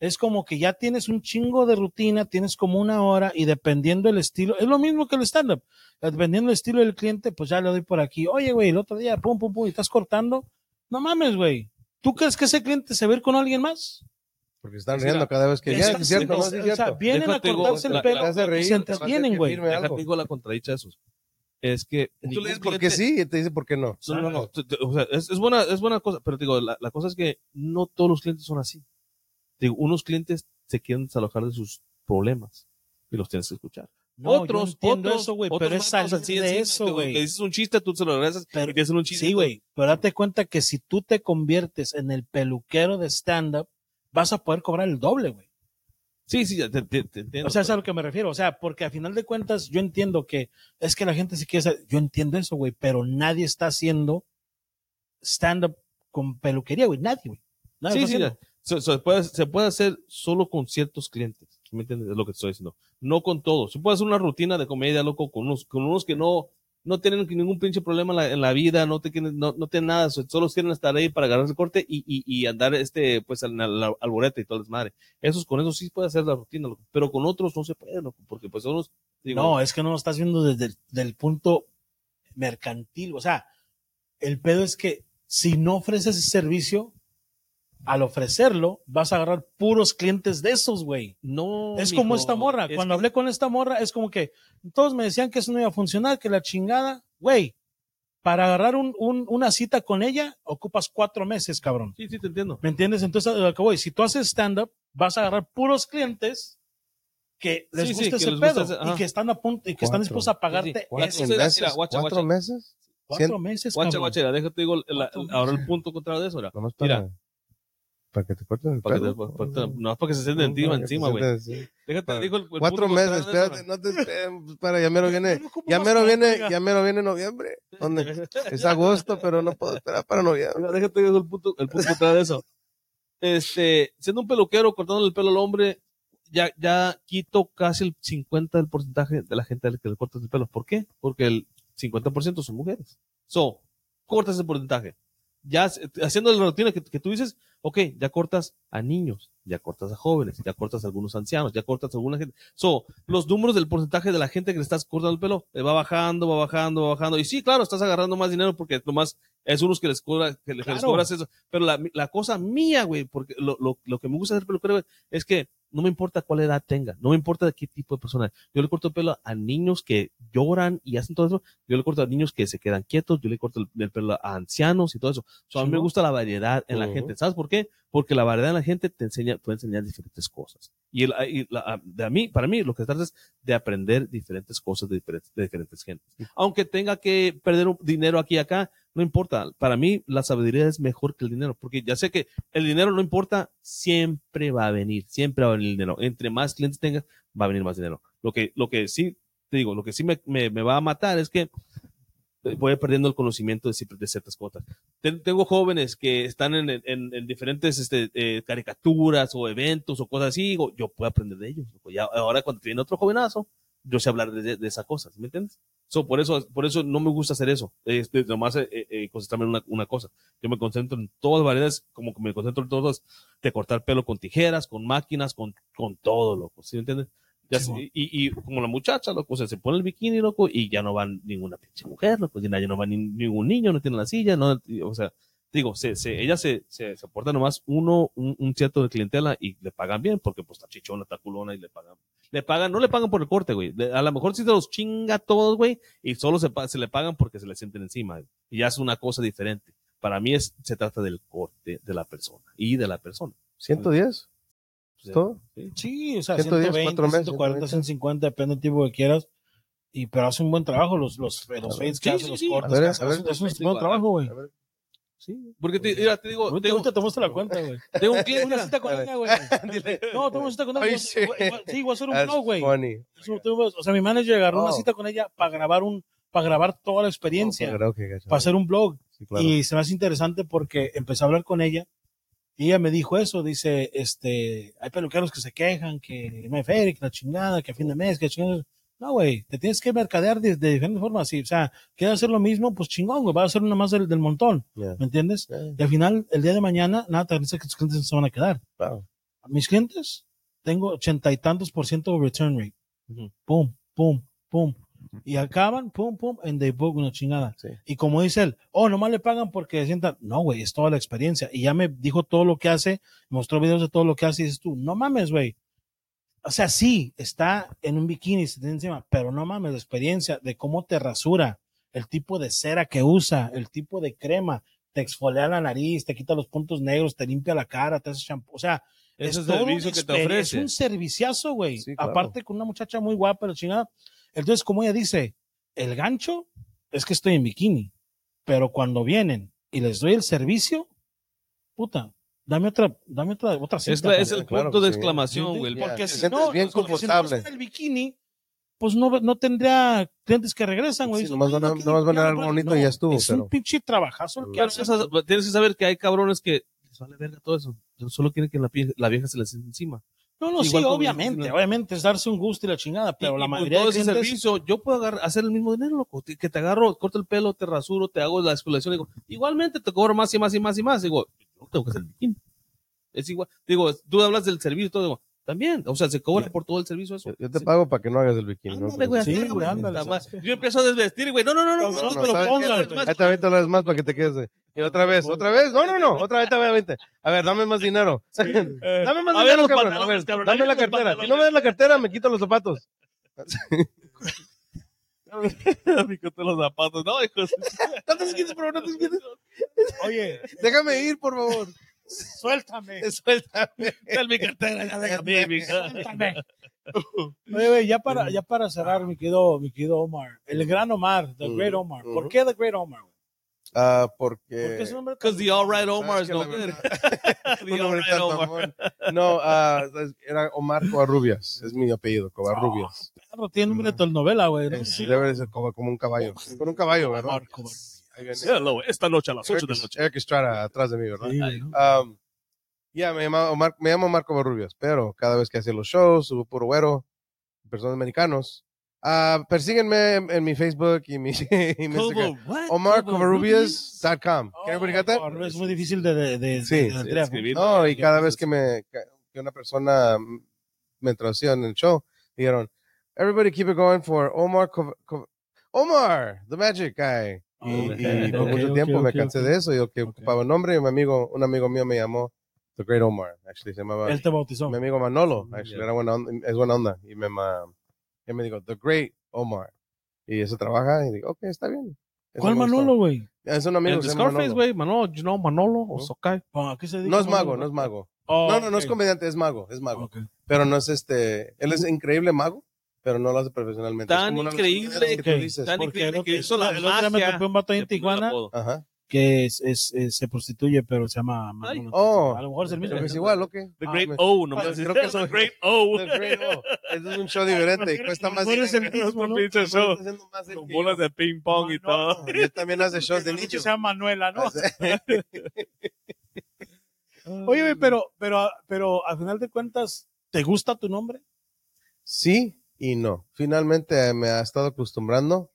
Speaker 1: Es como que ya tienes un chingo de rutina, tienes como una hora y dependiendo el estilo, es lo mismo que el stand-up. Dependiendo del estilo del cliente, pues ya le doy por aquí. Oye, güey, el otro día, pum, pum, pum, y estás cortando. No mames, güey. ¿Tú crees que ese cliente se va a ir con alguien más?
Speaker 3: Porque están riendo
Speaker 2: mira,
Speaker 3: cada vez que ya,
Speaker 1: Está-
Speaker 3: es cierto,
Speaker 1: o
Speaker 3: ¿no?
Speaker 1: sea,
Speaker 3: es cierto.
Speaker 1: vienen
Speaker 2: Déjate,
Speaker 1: a cortarse
Speaker 2: la-
Speaker 1: el pelo
Speaker 3: te hace reír,
Speaker 1: y se entretienen, güey.
Speaker 2: Déjate, digo la contradicha de esos. Es que.
Speaker 3: Tú le dices por qué sí y te dice por qué no.
Speaker 2: No, no, no. O sea, es, es buena, es buena cosa, pero te digo, la, la cosa es que no todos los clientes son así. Te Digo, unos clientes se quieren desalojar de sus problemas y los tienes que escuchar.
Speaker 1: No, yo
Speaker 2: otros,
Speaker 1: entiendo
Speaker 2: otros,
Speaker 1: eso, güey,
Speaker 2: otros
Speaker 1: pero es salir
Speaker 2: así
Speaker 1: de eso, güey.
Speaker 2: Le dices un chiste, tú se lo regresas
Speaker 1: Pero-
Speaker 2: y te hacen un chiste.
Speaker 1: Sí, güey, pero date cuenta que si tú te conviertes en el peluquero de stand-up, vas a poder cobrar el doble, güey.
Speaker 2: Sí, sí, ya te, te- te entiendo.
Speaker 1: O sea, es a lo que me refiero. O sea, porque a final de cuentas yo entiendo que es que la gente se quiere saber- Yo entiendo eso, güey, pero nadie está haciendo stand-up con peluquería, güey. Nadie, güey. Nadie
Speaker 2: Sí, sí, ya. Se, se puede, se puede hacer solo con ciertos clientes. ¿Me entiendes? Es lo que estoy diciendo. No con todos. Se puede hacer una rutina de comedia, loco, con unos, con unos que no, no tienen ningún pinche problema en la, vida, no, te, quieren- no, no tienen nada, so- solo quieren estar ahí para agarrar el corte y, y, y andar este, pues al, al, y todo el desmadre. Esos, con eso sí puede hacer la rutina. Pero con otros no se puede, loco, porque pues
Speaker 1: No, es que no lo estás viendo desde el punto mercantil. O sea, el pedo es que si no ofreces ese servicio, al ofrecerlo, vas a agarrar puros clientes de esos, güey.
Speaker 2: no.
Speaker 1: Es
Speaker 2: mijo,
Speaker 1: como esta morra.
Speaker 2: es
Speaker 1: Cuando
Speaker 2: que-
Speaker 1: hablé con esta morra, es como que todos me decían que eso no iba a funcionar, que la chingada, güey. Para agarrar un, un- una cita con ella, ocupas cuatro meses, cabrón.
Speaker 2: Sí, sí, te entiendo.
Speaker 1: ¿Me entiendes? Entonces, lo que voy, si tú haces stand-up, vas a agarrar puros clientes que les
Speaker 2: Sí, sí,
Speaker 1: gusta
Speaker 2: que
Speaker 1: ese
Speaker 2: les
Speaker 1: pedo
Speaker 2: gusta ese-
Speaker 1: y que están a punto y que están dispuestos a pagarte
Speaker 2: Sí, sí.
Speaker 3: ¿Cuatro
Speaker 1: ese-
Speaker 2: Mira,
Speaker 3: meses?
Speaker 2: mira, guacha,
Speaker 3: ¿Cuatro
Speaker 2: guacha.
Speaker 3: meses?
Speaker 1: cuatro meses,
Speaker 2: Guacha,
Speaker 1: cabrón.
Speaker 2: guacha, déjate digo, la- ahora el punto contrario de eso, Mira.
Speaker 3: Para, para que te corten el
Speaker 2: Para
Speaker 3: pelo.
Speaker 2: te- para- para- no, para que se sienten encima,
Speaker 3: Para
Speaker 2: encima, güey.
Speaker 3: así.
Speaker 2: Déjate,
Speaker 3: Para-
Speaker 2: digo el, el
Speaker 3: Cuatro meses, espérate, no te esperen, espera, ya mero viene, ya mero viene, ya mero viene noviembre. ¿Dónde? Es agosto, pero no puedo esperar para noviembre.
Speaker 2: Déjate digo el punto, el punto de eso. Este, siendo un peluquero, cortando el pelo al hombre, ya, ya quito casi el 50 del porcentaje de la gente que le cortas el pelo. ¿Por qué? Porque el 50% son mujeres. So, cortas el porcentaje. Ya haciendo la rutina que, que tú dices, ok, ya cortas a niños, ya cortas a jóvenes, ya cortas a algunos ancianos, ya cortas a alguna gente. So, los números del porcentaje de la gente que le estás cortando el pelo eh, va bajando, va bajando, va bajando. Y sí, claro, estás agarrando más dinero porque nomás es unos que les, cobra, que, les- que les
Speaker 1: Claro.
Speaker 2: cobras eso. Pero la, la cosa mía, güey, porque lo, lo, lo que me gusta hacer peluquero es que no me importa cuál edad tenga, no me importa de qué tipo de persona. Yo le corto el pelo a niños que lloran y hacen todo eso. Yo le corto a niños que se quedan quietos. Yo le corto el, el pelo a ancianos y todo eso. So, a mí me gusta la variedad en la gente. ¿Sabes por qué? Porque la variedad en la gente te enseña, puede enseñar diferentes cosas. Y, el, y la- de a mí, para mí, lo que trata es de aprender diferentes cosas de diferentes, de diferentes gentes. Aunque tenga que perder un dinero aquí y acá, no importa. Para mí, la sabiduría es mejor que el dinero, porque ya sé que el dinero no importa, siempre va a venir, siempre va a venir el dinero. Entre más clientes tengas, va a venir más dinero. Lo que, lo que sí, te digo, lo que sí me, me, me va a matar es que voy perdiendo el conocimiento de, ciertas cosas. Ten- Tengo jóvenes que están en, en- en diferentes este, eh, caricaturas o eventos o cosas así, yo puedo aprender de ellos. ahora cuando viene otro jovenazo, yo sé hablar de, de esas cosas, ¿me entiendes? So, por, eso, por eso no me gusta hacer eso, este, nomás eh, eh, concentrarme en una, una cosa. Yo me concentro en todas variedades, como que me concentro en todas, de cortar pelo con tijeras, con máquinas, con, con todo, loco, ¿sí me entiendes? Ya
Speaker 1: Sí,
Speaker 2: se- y, y como la muchacha, loco, o sea, se pone el bikini, loco, y ya no va ninguna pinche mujer, loco, ya no va ni- ningún niño, no tiene la silla, no, o sea, digo, se, se, ella se, se, se aporta nomás uno, un, un cierto de clientela y le pagan bien, porque pues está chichona, está culona y le pagan. Le pagan, no le pagan por el corte, güey. A lo mejor sí se los chinga a todos, güey, y solo se, le pagan porque se le sienten encima, güey. Y ya es una cosa diferente. Para mí es, se trata del corte de la persona y de la persona.
Speaker 3: 110.
Speaker 2: O sea,
Speaker 3: ¿Todo?
Speaker 2: sí.
Speaker 1: O sea,
Speaker 3: 110,
Speaker 1: 120,
Speaker 3: cuatro meses,
Speaker 1: 140,
Speaker 3: 120.
Speaker 1: 150, depende del tipo que quieras. Y, pero hace un buen trabajo los, los, los fades que
Speaker 2: Sí,
Speaker 1: hace,
Speaker 2: sí,
Speaker 1: los
Speaker 2: sí.
Speaker 1: cortes. Es un- buen trabajo, güey.
Speaker 2: Sí, porque te, mira, te digo,
Speaker 1: Ahorita
Speaker 2: tengo,
Speaker 1: ahorita te muestro la cuenta, güey.
Speaker 2: tengo un cliente,
Speaker 1: una cita con ella, güey. No, tengo una cita con ella. Sí, voy a hacer un blog, güey. O sea, mi manager agarró una
Speaker 3: Oh.
Speaker 1: cita con ella para grabar un, para grabar toda la experiencia,
Speaker 3: Oh,
Speaker 1: para hacer un blog.
Speaker 3: Sí, claro.
Speaker 1: Y se me hace interesante porque empecé a hablar con ella y ella me dijo eso, dice, este, hay peluqueros que se quejan que no hay feria, que la chingada, que a fin de mes, que chingada. No, güey, te tienes que mercadear de, de diferentes formas. Sí, o sea, quieres hacer lo mismo, pues chingón, güey, va a ser una más del, del montón,
Speaker 3: Yeah.
Speaker 1: ¿me entiendes?
Speaker 3: Yeah.
Speaker 1: Y al final, el día de mañana, nada te dice que tus clientes no se van a quedar.
Speaker 3: Wow.
Speaker 1: A mis clientes, tengo ochenta y tantos por ciento return rate. Pum, pum, pum. Y acaban, pum, pum, and they book una chingada.
Speaker 3: Sí.
Speaker 1: Y como dice él, oh, nomás le pagan porque sientan, no, güey, es toda la experiencia. Y ya me dijo todo lo que hace, mostró videos de todo lo que hace y dices tú, no mames, güey. O sea, sí, está en un bikini, se tiene encima, pero no mames, la experiencia de cómo te rasura, el tipo de cera que usa, el tipo de crema, te exfolia la nariz, te quita los puntos negros, te limpia la cara, te hace shampoo. O sea,
Speaker 2: es
Speaker 1: todo un
Speaker 2: servicio que te ofrece.
Speaker 1: Es un serviciazo, güey.
Speaker 3: Sí, claro.
Speaker 1: Aparte con una muchacha muy guapa, la chingada. Entonces, como ella dice, el gancho es que estoy en bikini, pero cuando vienen y les doy el servicio, puta, dame otra, dame otra, otra cita,
Speaker 2: Es, la- es el
Speaker 3: Claro
Speaker 2: punto de
Speaker 3: sí.
Speaker 2: exclamación, güey.
Speaker 1: Porque si no,
Speaker 3: bien
Speaker 1: porque si no
Speaker 3: confortable.
Speaker 1: está en el bikini, pues no, no tendría clientes que regresan, güey.
Speaker 3: Sí, nomás van a-
Speaker 1: no,
Speaker 3: nomás van a ver algo
Speaker 1: no,
Speaker 3: bonito y ya estuvo,
Speaker 1: Es
Speaker 3: pero-
Speaker 1: un pinche trabajazo el que
Speaker 2: Claro, esas- tienes que saber que hay cabrones que les vale verga todo eso. Solo quieren que la, la vieja se les encima.
Speaker 1: No, no, sí,
Speaker 2: Igual como-
Speaker 1: obviamente, obviamente es darse un gusto y la chingada, pero
Speaker 2: Y-
Speaker 1: la
Speaker 2: por
Speaker 1: mayoría
Speaker 2: todo
Speaker 1: de
Speaker 2: ese
Speaker 1: clientes,
Speaker 2: servicio, yo puedo agarrar- hacer el mismo dinero, loco. Que te agarro, corto el pelo, te rasuro, te hago la escolación. Digo, igualmente te cobro más y más y más y más. Digo, tengo que hacer el bikini. Es igual. Digo, tú hablas del servicio y todo. Digo, también. O sea, se cobra por todo el servicio eso.
Speaker 3: Yo, te pago para que no hagas el bikini. ¿no?
Speaker 2: Yo empiezo a desvestir, güey. No, no, no, no.
Speaker 1: No,
Speaker 2: no,
Speaker 1: no,
Speaker 2: no,
Speaker 1: pero
Speaker 3: ¿sabes
Speaker 1: ponga,
Speaker 3: qué?
Speaker 1: güey.
Speaker 3: Ahí te aviento una vez más para que te quedes. Y otra vez, otra vez. No, no, no. Otra vez te voy a aventar. A ver, dame más dinero. Dame más
Speaker 2: ver,
Speaker 3: dinero, cabrón. A
Speaker 2: pantalones,
Speaker 3: ver, dame la cartera. Si no me das la cartera, me quito los zapatos.
Speaker 2: Corté los zapatos. No, hijos.
Speaker 3: No te quites, bro, no te quites.
Speaker 1: oye,
Speaker 3: Déjame ir, por favor.
Speaker 1: suéltame.
Speaker 3: Suéltame.
Speaker 2: Dale mi cartera, ya déjame, mija.
Speaker 1: Suéltame. Oye, ya para, ya para cerrar, mi querido, mi querido Omar, el gran Omar, The Great Omar. ¿Por qué The Great Omar? güey?
Speaker 3: Ah,
Speaker 1: ¿Por
Speaker 3: porque.
Speaker 1: ese nombre?
Speaker 2: Because the all right Omar is no good.
Speaker 3: verdad-
Speaker 2: The all right Omar.
Speaker 3: No, ah, era Omar Covarrubias. Es mi apellido, Covarrubias.
Speaker 1: Perro, tiene nombre de telenovela, güey. ¿no?
Speaker 3: Es- Debe de ser como, como un caballo. Con un caballo, ¿verdad?
Speaker 1: Omar, como-
Speaker 3: Ahí viene.
Speaker 2: Hello, esta noche a las 8 de la noche.
Speaker 3: Eric Estrada atrás de mí, ¿verdad?
Speaker 1: Sí.
Speaker 3: Um, ya, me, llamo me llamo Marco Barrubias, pero cada vez que hacía los shows, subo puro güero, personas americanos. Ah, persíguenme en, en mi Facebook y mi, y mi Instagram. OmarCovarrubias.com.
Speaker 1: Oh, Es muy difícil de, de, de,
Speaker 3: Sí,
Speaker 1: de
Speaker 3: sí,
Speaker 1: deletrear,
Speaker 2: escribir.
Speaker 3: No, y cada vez que me que una persona me traducía en el show, dijeron, everybody keep it going for Omar Cov- Cov- Omar, the magic guy. Y,
Speaker 1: Oh,
Speaker 3: y por
Speaker 1: ok,
Speaker 3: mucho tiempo me
Speaker 1: ok,
Speaker 3: cansé de eso, yo que ocupaba el nombre y mi amigo, un amigo mío me llamó The Great Omar, actually se llamaba
Speaker 1: Él te bautizó.
Speaker 3: mi amigo Manolo,
Speaker 2: Mm,
Speaker 3: actually
Speaker 2: ya.
Speaker 3: era buena onda, es buena onda y me y me dijo The Great Omar y eso trabaja y digo, ok, está bien. Eso
Speaker 1: ¿Cuál. Manolo, güey?
Speaker 3: Es un amigo
Speaker 2: El Scarface, güey. Manolo, you know, Manolo o
Speaker 3: ¿No?
Speaker 2: Sokai.
Speaker 1: ¿A qué se dedica
Speaker 3: No es mago, no es mago.
Speaker 1: Oh,
Speaker 3: No, no, no es comediante, es mago, es mago. Pero no es este, él es increíble mago, pero no lo hace profesionalmente. Es
Speaker 2: Tan increíble
Speaker 3: que dices.
Speaker 2: tan increíble
Speaker 1: el
Speaker 2: que
Speaker 1: otro-
Speaker 2: hizo la
Speaker 1: día me
Speaker 2: magia
Speaker 1: topé un vato ahí en Tijuana.
Speaker 3: Ajá.
Speaker 1: que es, es- es- se prostituye, pero se llama Manolo.
Speaker 3: Oh.
Speaker 1: a lo mejor es el mismo.
Speaker 3: Es igual, ¿ok?
Speaker 2: The
Speaker 1: Ah,
Speaker 2: Great
Speaker 3: me-
Speaker 2: O, no
Speaker 3: Ah, creo que eso-
Speaker 2: The Great O.
Speaker 3: The Great O. Este es un show diferente y cuesta más
Speaker 1: No eres el mismo, ¿no?
Speaker 2: Pinche show. Con bolas de ping pong y
Speaker 1: No,
Speaker 2: todo.
Speaker 3: yo. Y él también hace shows de niños.
Speaker 1: se llama Manuela, ¿no? Oye, güey, pero, pero, pero al final de cuentas, ¿te gusta tu nombre?
Speaker 3: Sí y no. Finalmente me ha estado acostumbrando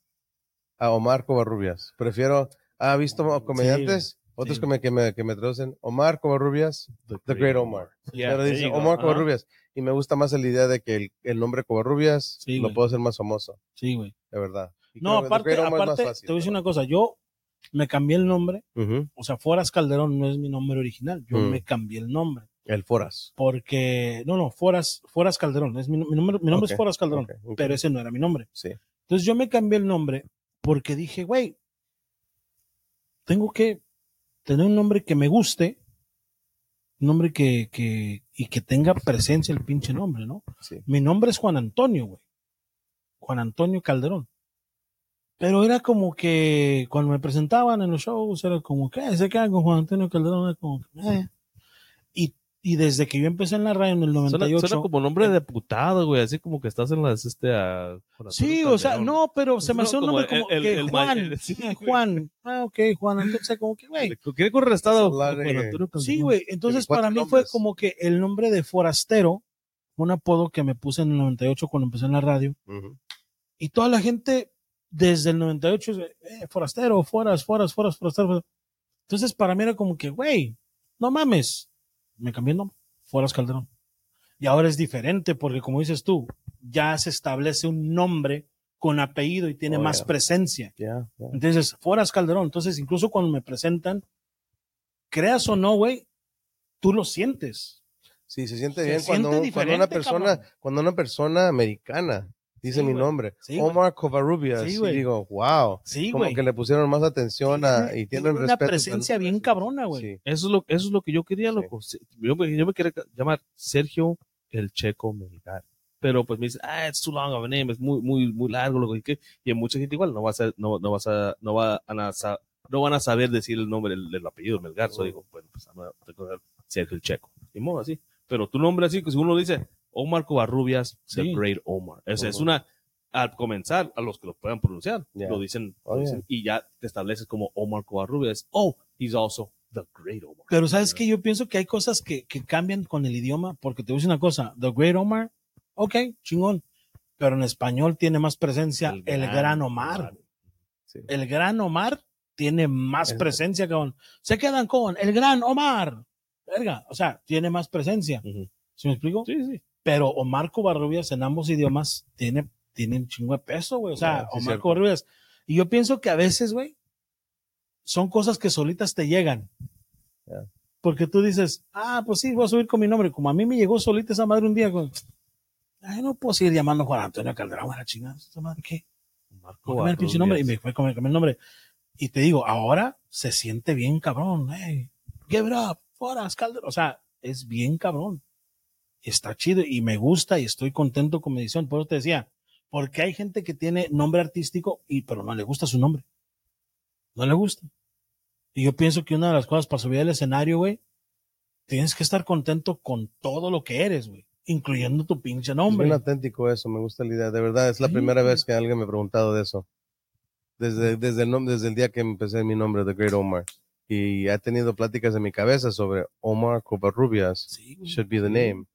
Speaker 3: a Omar Covarrubias. Prefiero, ¿ha visto comediantes? Otros
Speaker 1: Sí,
Speaker 3: que, me, que, me, que me traducen Omar Covarrubias, The Great Omar.
Speaker 2: Yeah,
Speaker 3: Pero dice. Omar. Covarrubias. Y me gusta más la idea de que el, el nombre Covarrubias
Speaker 1: Sí,
Speaker 3: lo puedo hacer más famoso,
Speaker 1: Sí, güey.
Speaker 3: de verdad. Y
Speaker 1: No, aparte, aparte,
Speaker 3: fácil,
Speaker 1: te voy a decir una cosa. Yo me cambié el nombre. O sea, Foras Calderón no es mi nombre original. Yo
Speaker 3: Mm.
Speaker 1: me cambié el nombre.
Speaker 3: El Foras.
Speaker 1: Porque, no, no, Foras, Foras Calderón. Es mi, mi nombre, mi nombre es Foras Calderón. Pero ese no era mi nombre.
Speaker 3: Sí.
Speaker 1: Entonces yo me cambié el nombre porque dije, güey, tengo que tener un nombre que me guste, un nombre que, que, y que tenga presencia el pinche nombre, ¿no?
Speaker 3: Sí.
Speaker 1: Mi nombre es Juan Antonio, güey. Juan Antonio Calderón. Pero era como que cuando me presentaban en los shows, era como que "Eh, se quedan con Juan Antonio Calderón, era como que, "Eh". Y, y desde que yo empecé en la radio en el
Speaker 2: Suena,
Speaker 1: 98.
Speaker 2: suena como nombre de diputado, güey, así como que estás en las, este, a...
Speaker 1: Sí, o sea, no, pero se me hace un nombre
Speaker 2: el-
Speaker 1: como
Speaker 2: el-
Speaker 1: que
Speaker 2: el
Speaker 1: Juan,
Speaker 2: ma- sí,
Speaker 1: eh. Juan, ah, ok, Juan, entonces como que, güey,
Speaker 2: ¿Quiere correr estado?
Speaker 3: Juan
Speaker 2: Juan Antonio Calderón.
Speaker 1: sí, güey, entonces para mí fue
Speaker 3: nombres.
Speaker 1: como que el nombre de forastero, un apodo que me puse en el 98 cuando empecé en la radio,
Speaker 3: Ujú.
Speaker 1: y toda la gente desde el 98, dice, eh, forastero, foras, foras, foras, forastero, foras. Entonces para mí era como que, güey, no mames, me cambié el nombre, Foras Calderón. Y ahora es diferente porque como dices tú, ya se establece un nombre con apellido y tiene
Speaker 3: Oh,
Speaker 1: más
Speaker 3: yeah.
Speaker 1: presencia.
Speaker 3: Ya, ya.
Speaker 1: Entonces, Foras Calderón. Entonces, incluso cuando me presentan, creas o no, güey, tú lo sientes.
Speaker 3: Sí, se siente
Speaker 1: Se
Speaker 3: bien
Speaker 1: siente
Speaker 3: cuando, cuando
Speaker 1: diferente,
Speaker 3: una persona,
Speaker 1: cabrón.
Speaker 3: cuando una persona americana dice
Speaker 1: Sí,
Speaker 3: mi
Speaker 1: güey.
Speaker 3: nombre,
Speaker 1: Sí.
Speaker 3: Omar Covarrubias,
Speaker 1: Sí,
Speaker 3: y digo, wow,
Speaker 1: Sí,
Speaker 3: como
Speaker 1: güey.
Speaker 3: que le pusieron más atención a, y tienen
Speaker 1: una
Speaker 3: respeto.
Speaker 1: presencia bien cabrona, güey.
Speaker 2: Eso es lo, eso es lo que yo quería, loco. Yo me, yo me quería llamar Sergio el Checo Militar. Pero pues me dice, ah, it's too long of a name, es muy, muy, muy largo, loco. Y, que, y en mucha gente igual no va a ser, no, no vas a, no va a, no van a saber decir el nombre del, del apellido Melgar. So
Speaker 3: Mm.
Speaker 2: digo, bueno, pues a recordar Sergio el Checo. Y modo así. Pero tu nombre así, que si uno dice Omar Covarrubias, The
Speaker 1: Sí.
Speaker 2: Great Omar. Esa es
Speaker 3: Ujú.
Speaker 2: una, al comenzar, a los que lo puedan pronunciar,
Speaker 3: Yeah.
Speaker 2: lo dicen,
Speaker 3: Oh,
Speaker 2: lo dicen, y ya te estableces como Omar Covarrubias. Oh, he's also the Great Omar.
Speaker 1: Pero sabes que yo pienso que hay cosas que, que cambian con el idioma, porque te voy a decir una cosa, The Great Omar, ok, chingón, pero en español tiene más presencia el, gran, Omar.
Speaker 3: Sí.
Speaker 1: El gran Omar tiene más
Speaker 3: Es-
Speaker 1: presencia con, se quedan con el gran Omar. Verga, o sea, tiene más presencia.
Speaker 2: Ujú.
Speaker 1: ¿Sí me explico?
Speaker 2: Sí, sí.
Speaker 1: Pero Omar Covarrubias en ambos idiomas tiene, tiene un chingo de peso, güey. O sea,
Speaker 3: Yeah, sí,
Speaker 1: Omar. Covarrubias. Y yo pienso que a veces, güey, son cosas que solitas te llegan.
Speaker 3: Yeah.
Speaker 1: Porque tú dices, ah, pues sí, voy a subir con mi nombre. Como a mí me llegó solita esa madre un día, con, ay, no puedo seguir llamando Juan Antonio Calderón, a la chingada. ¿Esta madre qué?
Speaker 2: Marco
Speaker 1: el pinche nombre. Y me fue con el nombre. Y te digo, ahora se siente bien cabrón. Hey, give it up, Foras Calderón. O sea, es bien cabrón. Está chido y me gusta y estoy contento con mi edición. Por eso te decía, porque hay gente que tiene nombre artístico y pero no le gusta su nombre. No le gusta. Y yo pienso que una de las cosas para subir al escenario, güey, tienes que estar contento con todo lo que eres, güey, incluyendo tu pinche
Speaker 3: Es
Speaker 1: nombre.
Speaker 3: bien auténtico eso, me gusta la idea. De verdad, es la
Speaker 1: Sí.
Speaker 3: primera vez que alguien me ha preguntado de eso. Desde, desde, el, desde el día que empecé mi nombre, The Great Omar. Y he tenido pláticas en mi cabeza sobre Omar Covarrubias.
Speaker 1: Sí.
Speaker 3: Should be the name.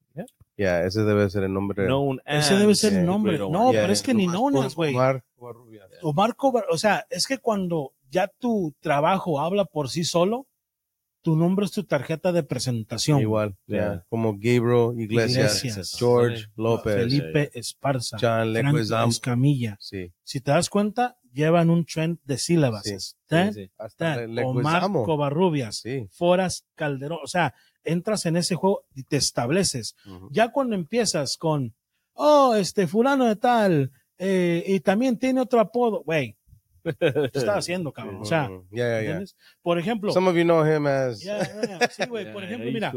Speaker 2: Yeah.
Speaker 3: Yeah, ese debe ser el nombre.
Speaker 2: Known
Speaker 1: Ese debe ser el nombre. No,
Speaker 2: Omar.
Speaker 1: pero es que ni
Speaker 3: nomás
Speaker 1: known
Speaker 3: por
Speaker 1: as, güey.
Speaker 3: Omar Covarrubias.
Speaker 1: Omar Cobar, o sea, es que cuando ya tu trabajo habla por sí solo, tu nombre es tu tarjeta de presentación.
Speaker 3: Igual,
Speaker 2: Yeah.
Speaker 3: yeah. como Gabriel Iglesias,
Speaker 1: Iglesias.
Speaker 3: George
Speaker 2: Sí.
Speaker 3: López,
Speaker 1: Felipe Esparza,
Speaker 3: John Leguizamo.
Speaker 1: Escamilla.
Speaker 3: Sí,
Speaker 1: Si te das cuenta, llevan un trend de sílabas.
Speaker 3: Sí,
Speaker 2: Sí, sí.
Speaker 3: hasta
Speaker 1: Omar. Covarrubias,
Speaker 3: Sí.
Speaker 1: Foras Calderón. O sea, entras en ese juego y te estableces.
Speaker 3: Ujú.
Speaker 1: Ya cuando empiezas con, oh, este fulano de tal, eh, y también tiene otro apodo, güey, ¿qué estás haciendo, cabrón? O sea,
Speaker 3: yeah, yeah, yeah.
Speaker 1: Por ejemplo,
Speaker 3: Some of you know him as
Speaker 1: Ya, ya, ya. Sí, güey. Por ejemplo, mira,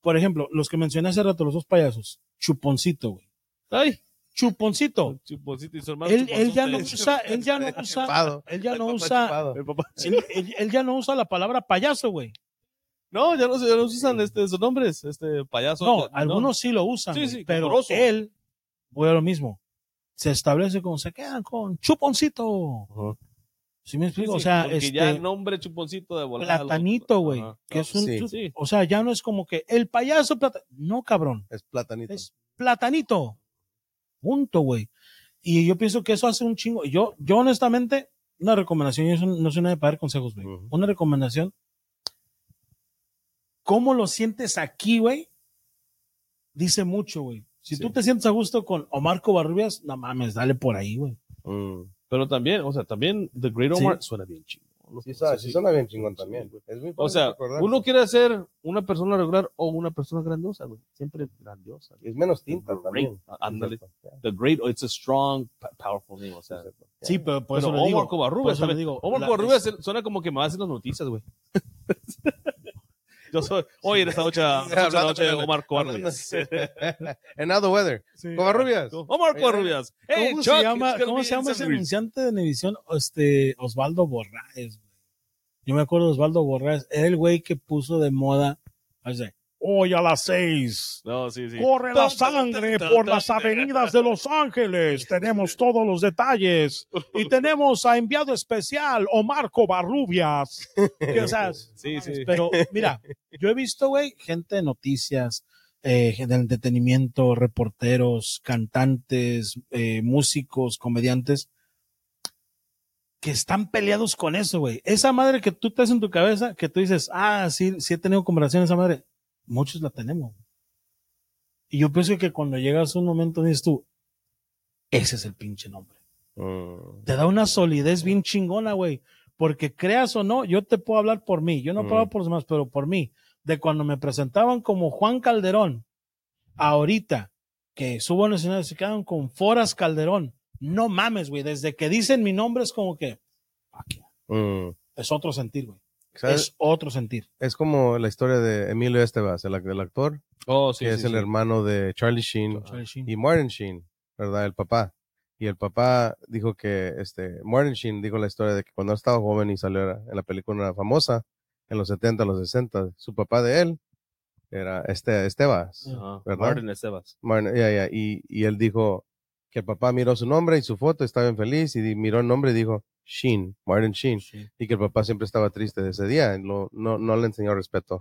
Speaker 1: por ejemplo, los que mencioné hace rato, los dos payasos. Chuponcito, güey.
Speaker 2: Ay,
Speaker 1: Chuponcito.
Speaker 2: Chuponcito y su hermano
Speaker 1: Él, él ya no usa, él ya no usa, él ya no usa, él ya no usa la palabra payaso, güey.
Speaker 2: No, ya no, se- ya no se usan este, esos nombres, este payaso.
Speaker 1: No, algunos sí lo usan,
Speaker 2: Sí, sí,
Speaker 1: pero él, voy a lo mismo. Se establece con, se quedan con chuponcito.
Speaker 2: Ajá.
Speaker 1: ¿Sí me explico?
Speaker 2: Sí,
Speaker 1: o sea,
Speaker 2: porque
Speaker 1: este,
Speaker 2: ya nombre chuponcito de volada.
Speaker 1: platanito, güey. Que es un,
Speaker 3: Sí.
Speaker 2: Sí.
Speaker 1: o sea, ya no es como que el payaso plata, no, cabrón.
Speaker 3: Es platanito.
Speaker 1: Es platanito. Punto, güey. Y yo pienso que eso hace un chingo. Yo, yo honestamente, una recomendación, yo no soy nadie para dar consejos, güey. Una recomendación, cómo lo sientes aquí, güey, dice mucho, güey. Si
Speaker 3: Sí.
Speaker 1: tú te sientes a gusto con Omar Covarrubias, no mames, dale por ahí, güey.
Speaker 3: Mm.
Speaker 2: Pero también, o sea, también The Great
Speaker 1: Sí.
Speaker 2: Omar suena bien chido.
Speaker 3: Sí, suena, sí suena bien chingón también. Es muy
Speaker 2: O sea,
Speaker 3: recordar.
Speaker 2: uno quiere ser una persona regular o una persona grandiosa, güey. Siempre grandiosa.
Speaker 3: es menos tinta
Speaker 2: Great.
Speaker 3: también.
Speaker 2: Ah, ándale. The Great, it's a strong, powerful name, o sea.
Speaker 3: Sí,
Speaker 1: pero por
Speaker 2: Pero
Speaker 1: eso le
Speaker 2: Omar
Speaker 1: digo.
Speaker 2: Omar
Speaker 1: la-
Speaker 2: Covarrubias suena como que me va a hacer las noticias, güey. Yo soy, hoy en esta noche, esta noche, de Omar Covarrubias.
Speaker 3: En Other Weather.
Speaker 1: Sí.
Speaker 3: Covarrubias.
Speaker 2: Omar Covarrubias. Hey,
Speaker 1: ¿Cómo
Speaker 2: Chuck,
Speaker 1: se llama, ¿cómo se llama ese anunciante de televisión? Este, Osvaldo Borraes. Yo me acuerdo de Osvaldo Borraes. Era el güey que puso de moda, hace, hoy a las seis.
Speaker 2: No, sí, sí.
Speaker 1: Corre la sangre por las avenidas de Los Ángeles. Tenemos todos los detalles. Y tenemos a enviado especial, Omar Covarrubias. O sea,
Speaker 2: Sí, sí.
Speaker 1: pero mira, yo he visto, güey, gente de noticias, eh, gente de entretenimiento, reporteros, cantantes, eh, músicos, comediantes, que están peleados con eso, güey. Esa madre que tú te haces en tu cabeza, que tú dices, ah, sí, sí he tenido conversación esa madre, muchos la tenemos. Y yo pienso que cuando llegas a un momento dices tú, ese es el pinche nombre
Speaker 3: Mm.
Speaker 1: te da una solidez bien chingona, güey. Porque creas o no, yo te puedo hablar por mí. Yo no puedo
Speaker 3: Mm.
Speaker 1: hablar por los demás, pero por mí. De cuando me presentaban como Juan Calderón, ahorita que subo en el escenario, se quedan con Foras Calderón. No mames, güey. Desde que dicen mi nombre es como que.
Speaker 3: Mm.
Speaker 1: es otro sentir, güey.
Speaker 3: ¿Sabes?
Speaker 1: Es otro sentir.
Speaker 3: Es como la historia de Emilio Estebas, el, el actor,
Speaker 2: Oh, sí,
Speaker 3: que
Speaker 2: sí,
Speaker 3: es el
Speaker 2: sí.
Speaker 3: hermano de Charlie Sheen
Speaker 1: Charlie Sheen.
Speaker 3: y Martin Sheen, ¿verdad? El papá. Y el papá dijo que, este, Martin Sheen dijo la historia de que cuando estaba joven y salió en la película famosa, en los 70, los 60, su papá de él era este, Estebas.
Speaker 2: Ajá.
Speaker 3: ¿verdad?
Speaker 2: Martin Estebas.
Speaker 3: Martin- ya, ya, Y, y él dijo que el papá miró su nombre y su foto, estaba bien feliz, y miró el nombre y dijo Sheen, Martin Sheen.
Speaker 1: Sí.
Speaker 3: Y que el papá siempre estaba triste de ese día, y no, no le enseñó respeto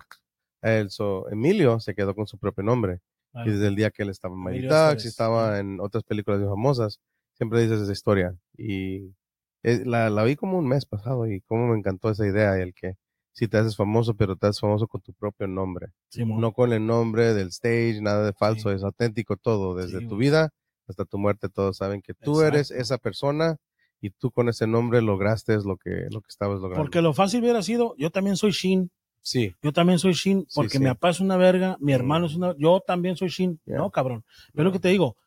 Speaker 3: a él. So, Emilio se quedó con su propio nombre.
Speaker 1: Ah,
Speaker 3: Y desde el día que él estaba en Mighty
Speaker 1: Emilio
Speaker 3: Ducks
Speaker 1: Estevez.
Speaker 3: y estaba en otras películas famosas, siempre dices esa historia. Y la, la vi como un mes pasado y cómo me encantó esa idea, el que si te haces famoso, pero te haces famoso con tu propio nombre.
Speaker 1: Simón.
Speaker 3: No con el nombre del stage, nada de falso,
Speaker 1: Sí.
Speaker 3: es auténtico todo, desde
Speaker 1: Sí,
Speaker 3: tu vida hasta tu muerte, todos saben que tú eres esa persona y tú con ese nombre lograste lo que, lo que estabas logrando.
Speaker 1: Porque lo fácil hubiera sido, yo también soy Shin,
Speaker 3: Sí,
Speaker 1: yo también soy Shin,
Speaker 3: Sí,
Speaker 1: porque
Speaker 3: sí.
Speaker 1: mi papá es una verga, mi hermano
Speaker 3: Mm.
Speaker 1: es una, yo también soy Shin.
Speaker 3: Ya.
Speaker 1: No, cabrón. Pero lo que te digo,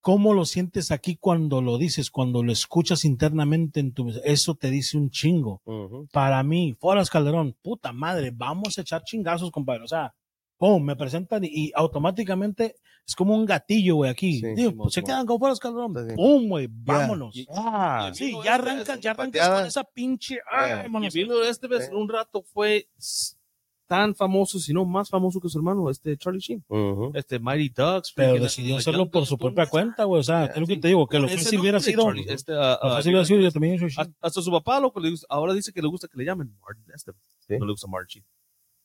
Speaker 1: ¿cómo lo sientes aquí cuando lo dices, cuando lo escuchas internamente en tu, eso te dice un chingo.
Speaker 3: Ujú.
Speaker 1: Para mí, Foras Calderón, puta madre, vamos a echar chingazos, compadre. O sea, pum, me presentan y, y automáticamente es como un gatillo, güey, aquí.
Speaker 3: Sí,
Speaker 1: Digo,
Speaker 2: Simón,
Speaker 1: pues, se quedan con Foras Calderón,
Speaker 3: Está bien.
Speaker 1: pum, güey, vámonos.
Speaker 3: Ah,
Speaker 1: Sí, ya arrancas, ya arrancas
Speaker 3: pateada.
Speaker 1: con esa pinche,
Speaker 3: Ya.
Speaker 1: ay,
Speaker 2: Y. Emilio Estevez en un rato fue tan famoso, si no más famoso que su hermano, este Charlie Sheen. Este Mighty Ducks.
Speaker 1: Pero decidió hacerlo por su propia cuenta, güey. O sea, es lo que te digo, que lo fácil hubiera sido.
Speaker 2: Este,
Speaker 1: hubiera sido, yo también soy Shin.
Speaker 2: hasta su papá lo que le gusta, ahora dice que le gusta que le llamen Martin.
Speaker 3: Sí.
Speaker 2: No le gusta Martin.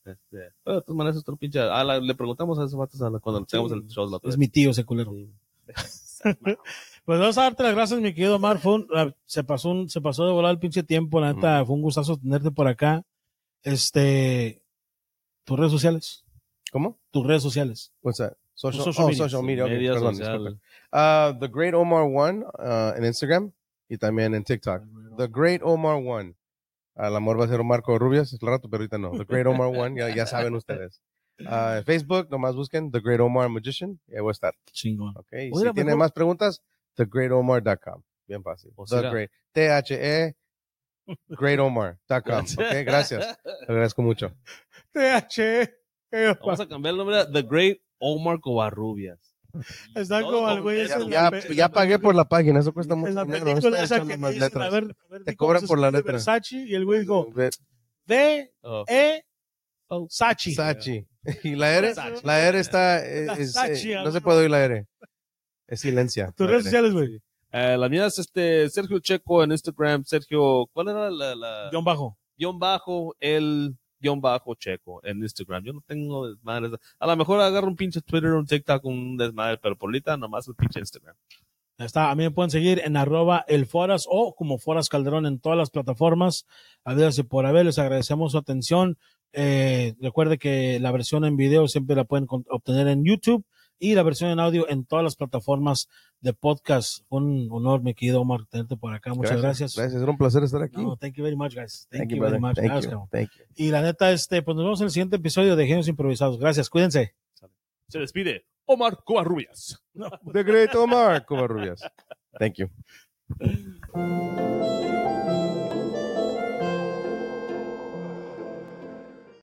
Speaker 2: Este, pero de todas maneras, otro pinche. ah, la- le preguntamos a esos vatos a la- cuando tengamos el show la
Speaker 1: Es
Speaker 2: vez.
Speaker 1: mi tío ese culero.
Speaker 2: Sí.
Speaker 1: Pues vamos a darte las gracias, mi querido Omar. Fue un- ah, se, pasó un- se pasó de volar el pinche tiempo. La neta, fue un gustazo tenerte por acá. Este, tus redes sociales.
Speaker 3: ¿Cómo?
Speaker 1: Tus redes sociales.
Speaker 3: What's that? Social,
Speaker 1: Social
Speaker 3: oh,
Speaker 1: media.
Speaker 3: social media. ok,
Speaker 2: Media
Speaker 3: perdón,
Speaker 2: social.
Speaker 3: disculpe. Uh, The Great Omar One uh, en Instagram y también en TikTok. The Great Omar One. Al amor va a ser Marco Rubias, es el rato, pero ahorita no. The Great Omar One, ya, ya saben ustedes. Uh, Facebook, nomás busquen The Great Omar Magician y ahí voy a estar.
Speaker 1: Chingón.
Speaker 3: Ok, y
Speaker 1: Oiga,
Speaker 3: si tienen
Speaker 1: mejor-
Speaker 3: más preguntas, TheGreatOmar.com. Bien fácil. The Great. T-H-E GreatOmar.com. Ok, gracias. Te agradezco mucho.
Speaker 1: TH.
Speaker 2: Vamos a cambiar el nombre a The Great Omar Covarrubias.
Speaker 1: Está
Speaker 2: No,
Speaker 1: como
Speaker 2: no,
Speaker 1: el güey
Speaker 3: Ya, ya,
Speaker 1: la
Speaker 3: pagué por la página, eso cuesta mucho
Speaker 1: En la
Speaker 3: dinero, no
Speaker 1: película
Speaker 3: estoy
Speaker 1: esa
Speaker 3: echando
Speaker 1: que
Speaker 3: más
Speaker 1: dicen, a
Speaker 3: letras.
Speaker 1: ver, a ver,
Speaker 3: Te cobran
Speaker 1: se
Speaker 3: por la letra.
Speaker 1: Versace y el güey dijo, D,
Speaker 2: Oh.
Speaker 1: E, Sachi.
Speaker 3: Sachi. Y la R,
Speaker 1: Sachi.
Speaker 3: la R está, eh, es, eh, no se puede oír la R. Es silencia.
Speaker 1: Tus redes sociales, güey.
Speaker 2: Eh, la mía es este Sergio Checo en Instagram. Sergio, ¿cuál era la, la
Speaker 1: John Bajo.
Speaker 2: guion bajo el guion bajo Checo en Instagram? Yo no tengo desmadres. A lo mejor agarro un pinche Twitter, un TikTok, un desmadre, pero por ahorita nomás el pinche Instagram.
Speaker 1: Está, a mí me pueden seguir en arroba el Foras o como Foras Calderón en todas las plataformas. Adiós y por haber, les agradecemos su atención. Eh, recuerde que la versión en video siempre la pueden obtener en YouTube y la versión en audio en todas las plataformas de podcast. Un honor, mi querido Omar, tenerte por acá. Muchas gracias.
Speaker 3: Gracias, era un placer estar aquí.
Speaker 1: No, thank you very much, guys. Thank,
Speaker 3: Thank
Speaker 1: you, very
Speaker 3: brother.
Speaker 1: much.
Speaker 3: Thank
Speaker 1: Gracias,
Speaker 3: you. Thank you.
Speaker 1: Y la neta, este, pues nos vemos en el siguiente episodio de Genios Improvisados. Gracias, cuídense.
Speaker 2: Se despide Omar Covarrubias.
Speaker 3: The Great Omar Covarrubias. Thank you.